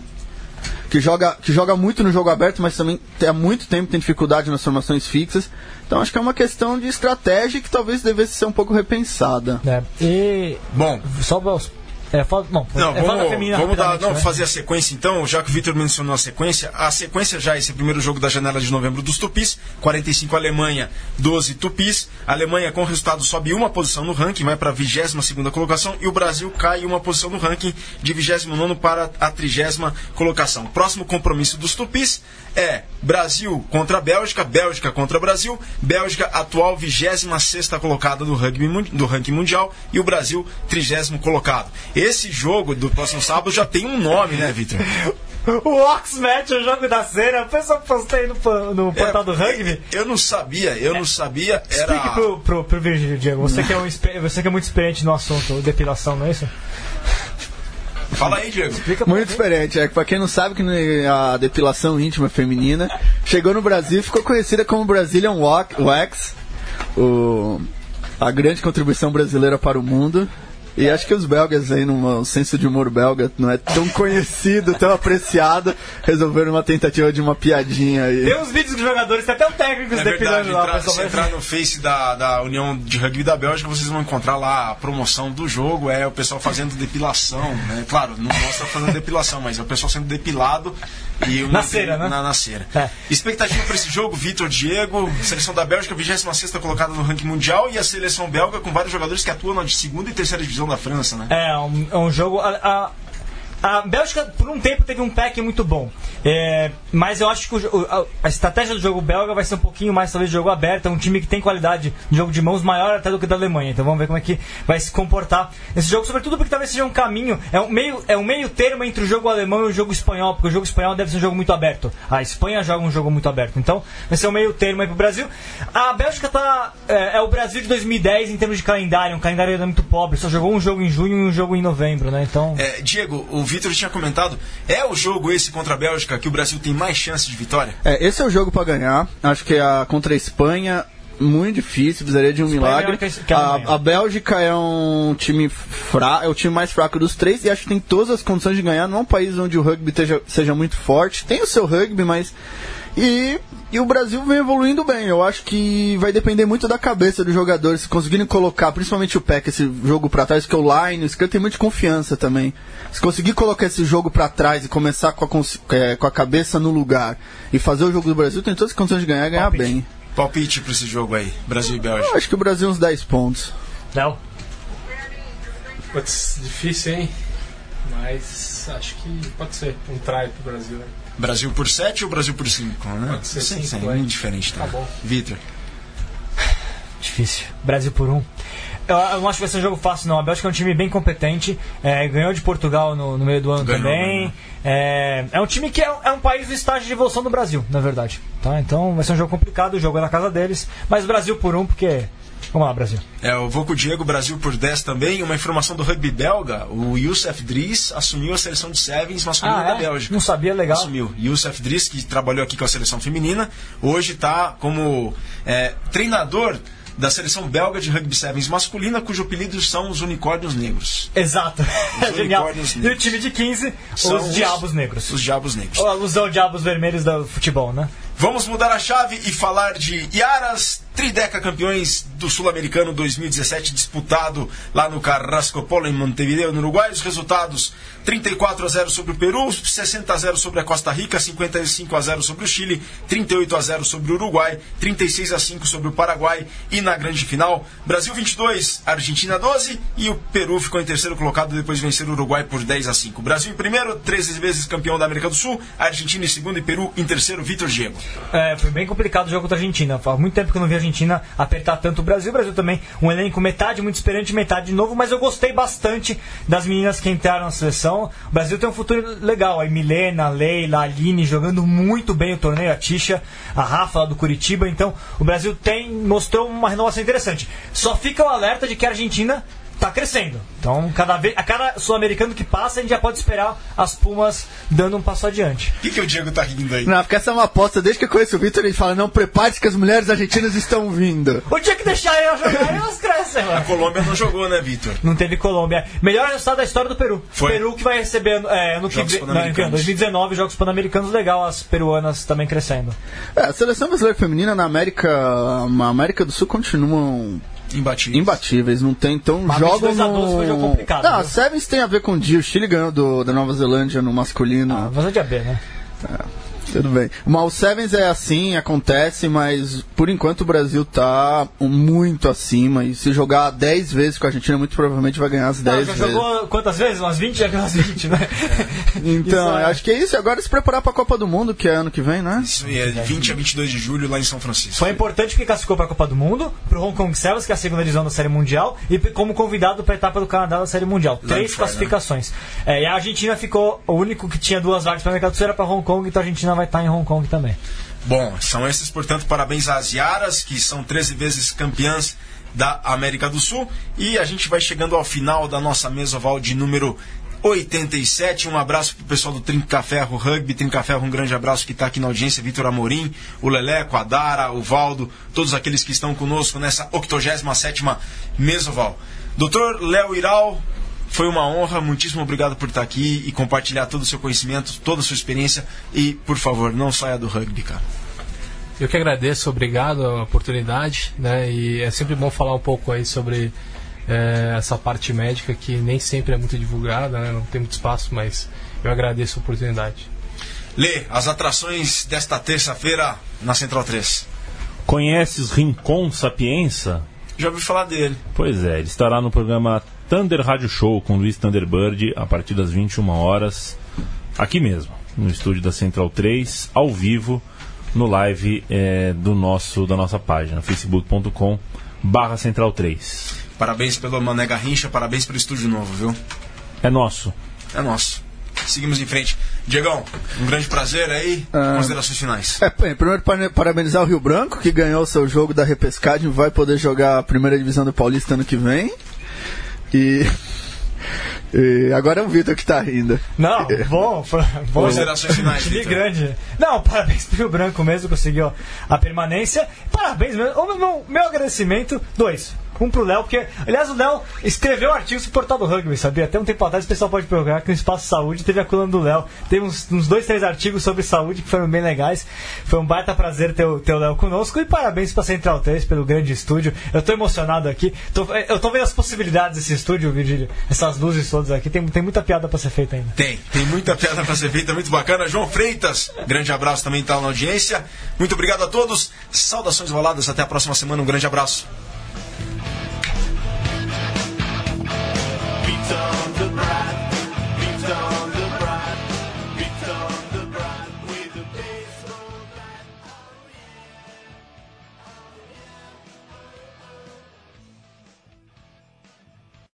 Que joga, que joga muito no jogo aberto, mas também há muito tempo tem dificuldade nas formações fixas. Então acho que é uma questão de estratégia que talvez devesse ser um pouco repensada. É, e. Bom, Só os. É, fala, Não, é, vamos, feminina vamos dar, não, né? fazer a sequência então, já que o Vitor mencionou a sequência. A sequência já é esse primeiro jogo da janela de novembro dos Tupis, 45 Alemanha, 12 Tupis. A Alemanha com resultado sobe uma posição no ranking, vai para a 22 colocação e o Brasil cai uma posição no ranking de 29 para a 30 colocação. Próximo compromisso dos Tupis é Brasil contra a Bélgica, Bélgica contra Brasil, Bélgica atual 26 colocada do, rugby, do ranking mundial e o Brasil 30 colocado. Esse jogo do próximo sábado já tem um nome, né, Vitor? O Oxmatch, o jogo da cena, o pessoal postei no, no portal do rugby. Eu não sabia, eu não sabia. Explique Era. pro, pro, pro Virgílio, Diego. Você que, é um, você que é muito experiente no assunto depilação, não é isso? Fala aí, Diego. Explica Muito gente. diferente, é que pra quem não sabe que a depilação íntima feminina chegou no Brasil e ficou conhecida como Brazilian Wa- Wax, o, a grande contribuição brasileira para o mundo. E acho que os belgas aí, no senso de humor belga, não é tão conhecido, tão apreciado, resolveram uma tentativa de uma piadinha aí. Tem uns vídeos dos jogadores, tem até um técnico É se verdade, depilando lá. pessoal se entrar no Face da, da União de Rugby da Bélgica, vocês vão encontrar lá a promoção do jogo, é o pessoal fazendo depilação, né? Claro, não mostra fazendo depilação, mas é o pessoal sendo depilado e Na cera, né? Na, na cera. É. Expectativa para esse jogo, Vitor Diego, seleção da Bélgica, 26 colocada no ranking mundial, e a seleção belga com vários jogadores que atuam na segunda e terceira divisão da França, né? É, um, é um jogo. A, a, a Bélgica, por um tempo, teve um pack muito bom. É, mas eu acho que o a, a estratégia do jogo belga vai ser um pouquinho mais, talvez, de jogo aberto. É um time que tem qualidade de jogo de mãos maior até do que da Alemanha. Então vamos ver como é que vai se comportar esse jogo. Sobretudo porque talvez seja um caminho. É um meio, é um meio termo entre o jogo alemão e o jogo espanhol. Porque o jogo espanhol deve ser um jogo muito aberto. A Espanha joga um jogo muito aberto. Então vai ser um meio termo aí pro Brasil. A Bélgica tá. É, é o Brasil de 2010 em termos de calendário. Um calendário ainda muito pobre. Só jogou um jogo em junho e um jogo em novembro, né? Então. É, Diego, o Vitor tinha comentado, é o jogo esse contra a Bélgica que o Brasil tem mais chance de vitória? É, esse é o jogo pra ganhar. Acho que a contra a Espanha muito difícil, precisaria de um Espanha é milagre. A, a Bélgica é um time fraco, é o time mais fraco dos três e acho que tem todas as condições de ganhar. Não é um país onde o rugby teja- seja muito forte. Tem o seu rugby, mas e, e o Brasil vem evoluindo bem. Eu acho que vai depender muito da cabeça dos jogadores. Se conseguirem colocar, principalmente o PEC, esse jogo pra trás, que é o Line, esse cara tem muita confiança também. Se conseguir colocar esse jogo pra trás e começar com a, é, com a cabeça no lugar e fazer o jogo do Brasil, tem todas as condições de ganhar e ganhar Palpite. bem. Palpite para esse jogo aí, Brasil e Eu Bélgica. acho que o Brasil uns 10 pontos. Léo. Putz, difícil, hein? Mas acho que pode ser um try pro Brasil. né? Brasil por 7 ou Brasil por 5? Né? Pode ser Sim, sim, é. muito diferente. Tá, Tá bom. Vitor. Difícil. Brasil por um. Eu, eu não acho que vai ser um jogo fácil, não. A Bélgica é um time bem competente. é, ganhou de Portugal no, no meio do ano Ganhou, também. ganhou. É, é um time que é, é um país do estágio de evolução do Brasil, na verdade. Tá? Então vai ser um jogo complicado. O jogo é na casa deles. Mas Brasil por um, porque. Vamos lá, Brasil. É, eu vou com o Diego, Brasil por 10 também. Uma informação do rugby belga: o Youssef Driss assumiu a seleção de Sevens masculina da Bélgica. Ah, Não sabia, legal. Assumiu. Youssef Driss, que trabalhou aqui com a seleção feminina, hoje está como é, treinador da seleção belga de rugby sevens masculina, cujo apelido são os unicórnios negros. Exato. É Os genial. unicórnios E o negros. time de 15, São os Diabos Negros. Os diabos negros. Ou alusão Diabos Vermelhos do futebol, né? Vamos mudar a chave e falar de Iaras, trideca campeões do Sul-Americano 2017, disputado lá no Carrasco Polo, em Montevideo, no Uruguai. Os resultados: 34 a 0 sobre o Peru, 60 a 0 sobre a Costa Rica, 55 a 0 sobre o Chile, 38 a 0 sobre o Uruguai, 36 a 5 sobre o Paraguai e na grande final, Brasil 22, Argentina 12 e o Peru ficou em terceiro colocado depois de vencer o Uruguai por 10 a 5. Brasil em primeiro, 13 vezes campeão da América do Sul, Argentina em segundo e Peru em terceiro, Vitor Diego. É, foi bem complicado o jogo contra a Argentina. Faz muito tempo que eu não vi a Argentina apertar tanto o Brasil. O Brasil também, um elenco metade muito experiente, metade de novo, mas eu gostei bastante das meninas que entraram na seleção. O Brasil tem um futuro legal. A Milena, a Leila, a Aline jogando muito bem o torneio, a Tisha, a Rafa lá do Curitiba. Então, o Brasil tem mostrou uma renovação interessante. Só fica o alerta de que a Argentina tá crescendo. Então, cada vez, a cada sul-americano que passa, a gente já pode esperar as Pumas dando um passo adiante. O que, que o Diego tá rindo aí? Não, porque essa é uma aposta. Desde que eu conheço o Vitor, ele fala: não, prepare-se que as mulheres argentinas estão vindo. O dia que deixar elas jogar, elas crescem, A mano. Colômbia não jogou, né, Vitor? Não teve Colômbia. Melhor resultado da história do Peru. Foi. Peru que vai receber é, no que Jogos vem- não, Pan-Americanos. 2019 Jogos Pan-Americanos legal, as peruanas também crescendo. É, a seleção brasileira feminina na América, na América do Sul continuam. Imbatíveis, não tem, então Mas jogam 22 a 12 foi um jogo no... complicado, Não, viu? a Sevens tem a ver com o dia, o Chile ganhou do, da Nova Zelândia no masculino. Ah, mas é de AB, né? Tudo bem. O Sevens é assim, acontece, mas por enquanto o Brasil tá muito acima. E se jogar 10 vezes com a Argentina, muito provavelmente vai ganhar as Não, 10 já vezes. jogou quantas vezes? Umas 20? Já ganhou umas 20, né? Então, é- eu acho que é isso. Agora se preparar pra Copa do Mundo, que é ano que vem, né? Isso aí é 20 a 22 de julho lá em São Francisco. Foi importante porque classificou para a Copa do Mundo, para o Hong Kong Sevens, que é a segunda divisão da Série Mundial, e como convidado para a etapa do Canadá da Série Mundial. Lá Três fora, classificações. É, e a Argentina ficou o único que tinha duas vagas para a América do Sul era para Hong Kong, então a Argentina vai estar em Hong Kong também. Bom, são esses, portanto, parabéns às Yaras, que são 13 vezes campeãs da América do Sul. E a gente vai chegando ao final da nossa mesa oval de número 87. Um abraço pro pessoal do Trincaferro Rugby. Trincaferro, um grande abraço que está aqui na audiência. Vitor Amorim, o Leleco, a Dara, o Valdo, todos aqueles que estão conosco nessa 87ª mesa oval. Doutor Léo Iral, foi uma honra, muitíssimo obrigado por estar aqui e compartilhar todo o seu conhecimento, toda a sua experiência. E, por favor, não saia do rugby, cara. Eu que agradeço, obrigado a oportunidade, né? E é sempre bom falar um pouco aí sobre eh, essa parte médica que nem sempre é muito divulgada, né? Não tem muito espaço, mas eu agradeço a oportunidade. Lê, as atrações desta terça-feira na Central 3. Conheces Rincon Sapienza? Já ouvi falar dele. Pois é, ele estará no programa Thunder Rádio Show com Luiz Thunderbird a partir das 21 horas, aqui mesmo, no estúdio da Central 3, ao vivo, no live eh, do nosso, da nossa página, facebook.com barra Central 3. Parabéns pelo Mané Garrincha, parabéns pelo estúdio novo, viu? É nosso. É nosso. Seguimos em frente. Diegão, um grande prazer aí. Ah. Considerações finais. É, bem, primeiro para- parabenizar o Rio Branco, que ganhou o seu jogo da repescagem, vai poder jogar a primeira divisão do Paulista ano que vem. E. e agora é o Vitor que tá rindo. Não, bom, foi bom. Considerações finais, Time grande. Não, parabéns pro Rio Branco mesmo, conseguiu a permanência. Parabéns mesmo. O meu, meu agradecimento, dois. Um pro Léo, porque, aliás, o Léo escreveu artigos pro portal do rugby, sabia? Até um tempo atrás o pessoal pode procurar que no Espaço Saúde teve a coluna do Léo. Teve uns, uns dois, três artigos sobre saúde que foram bem legais. Foi um baita prazer ter o, ter o Léo conosco. E parabéns pra Central 3 pelo grande estúdio. Eu tô emocionado aqui. Tô- eu tô vendo as possibilidades desse estúdio, Virgílio. Essas luzes todas aqui. Tem, tem muita piada pra ser feita ainda. Tem, tem muita piada para ser feita, muito bacana. João Freitas, grande abraço também tá na audiência. Muito obrigado a todos. Saudações roladas, até a próxima semana. Um grande abraço.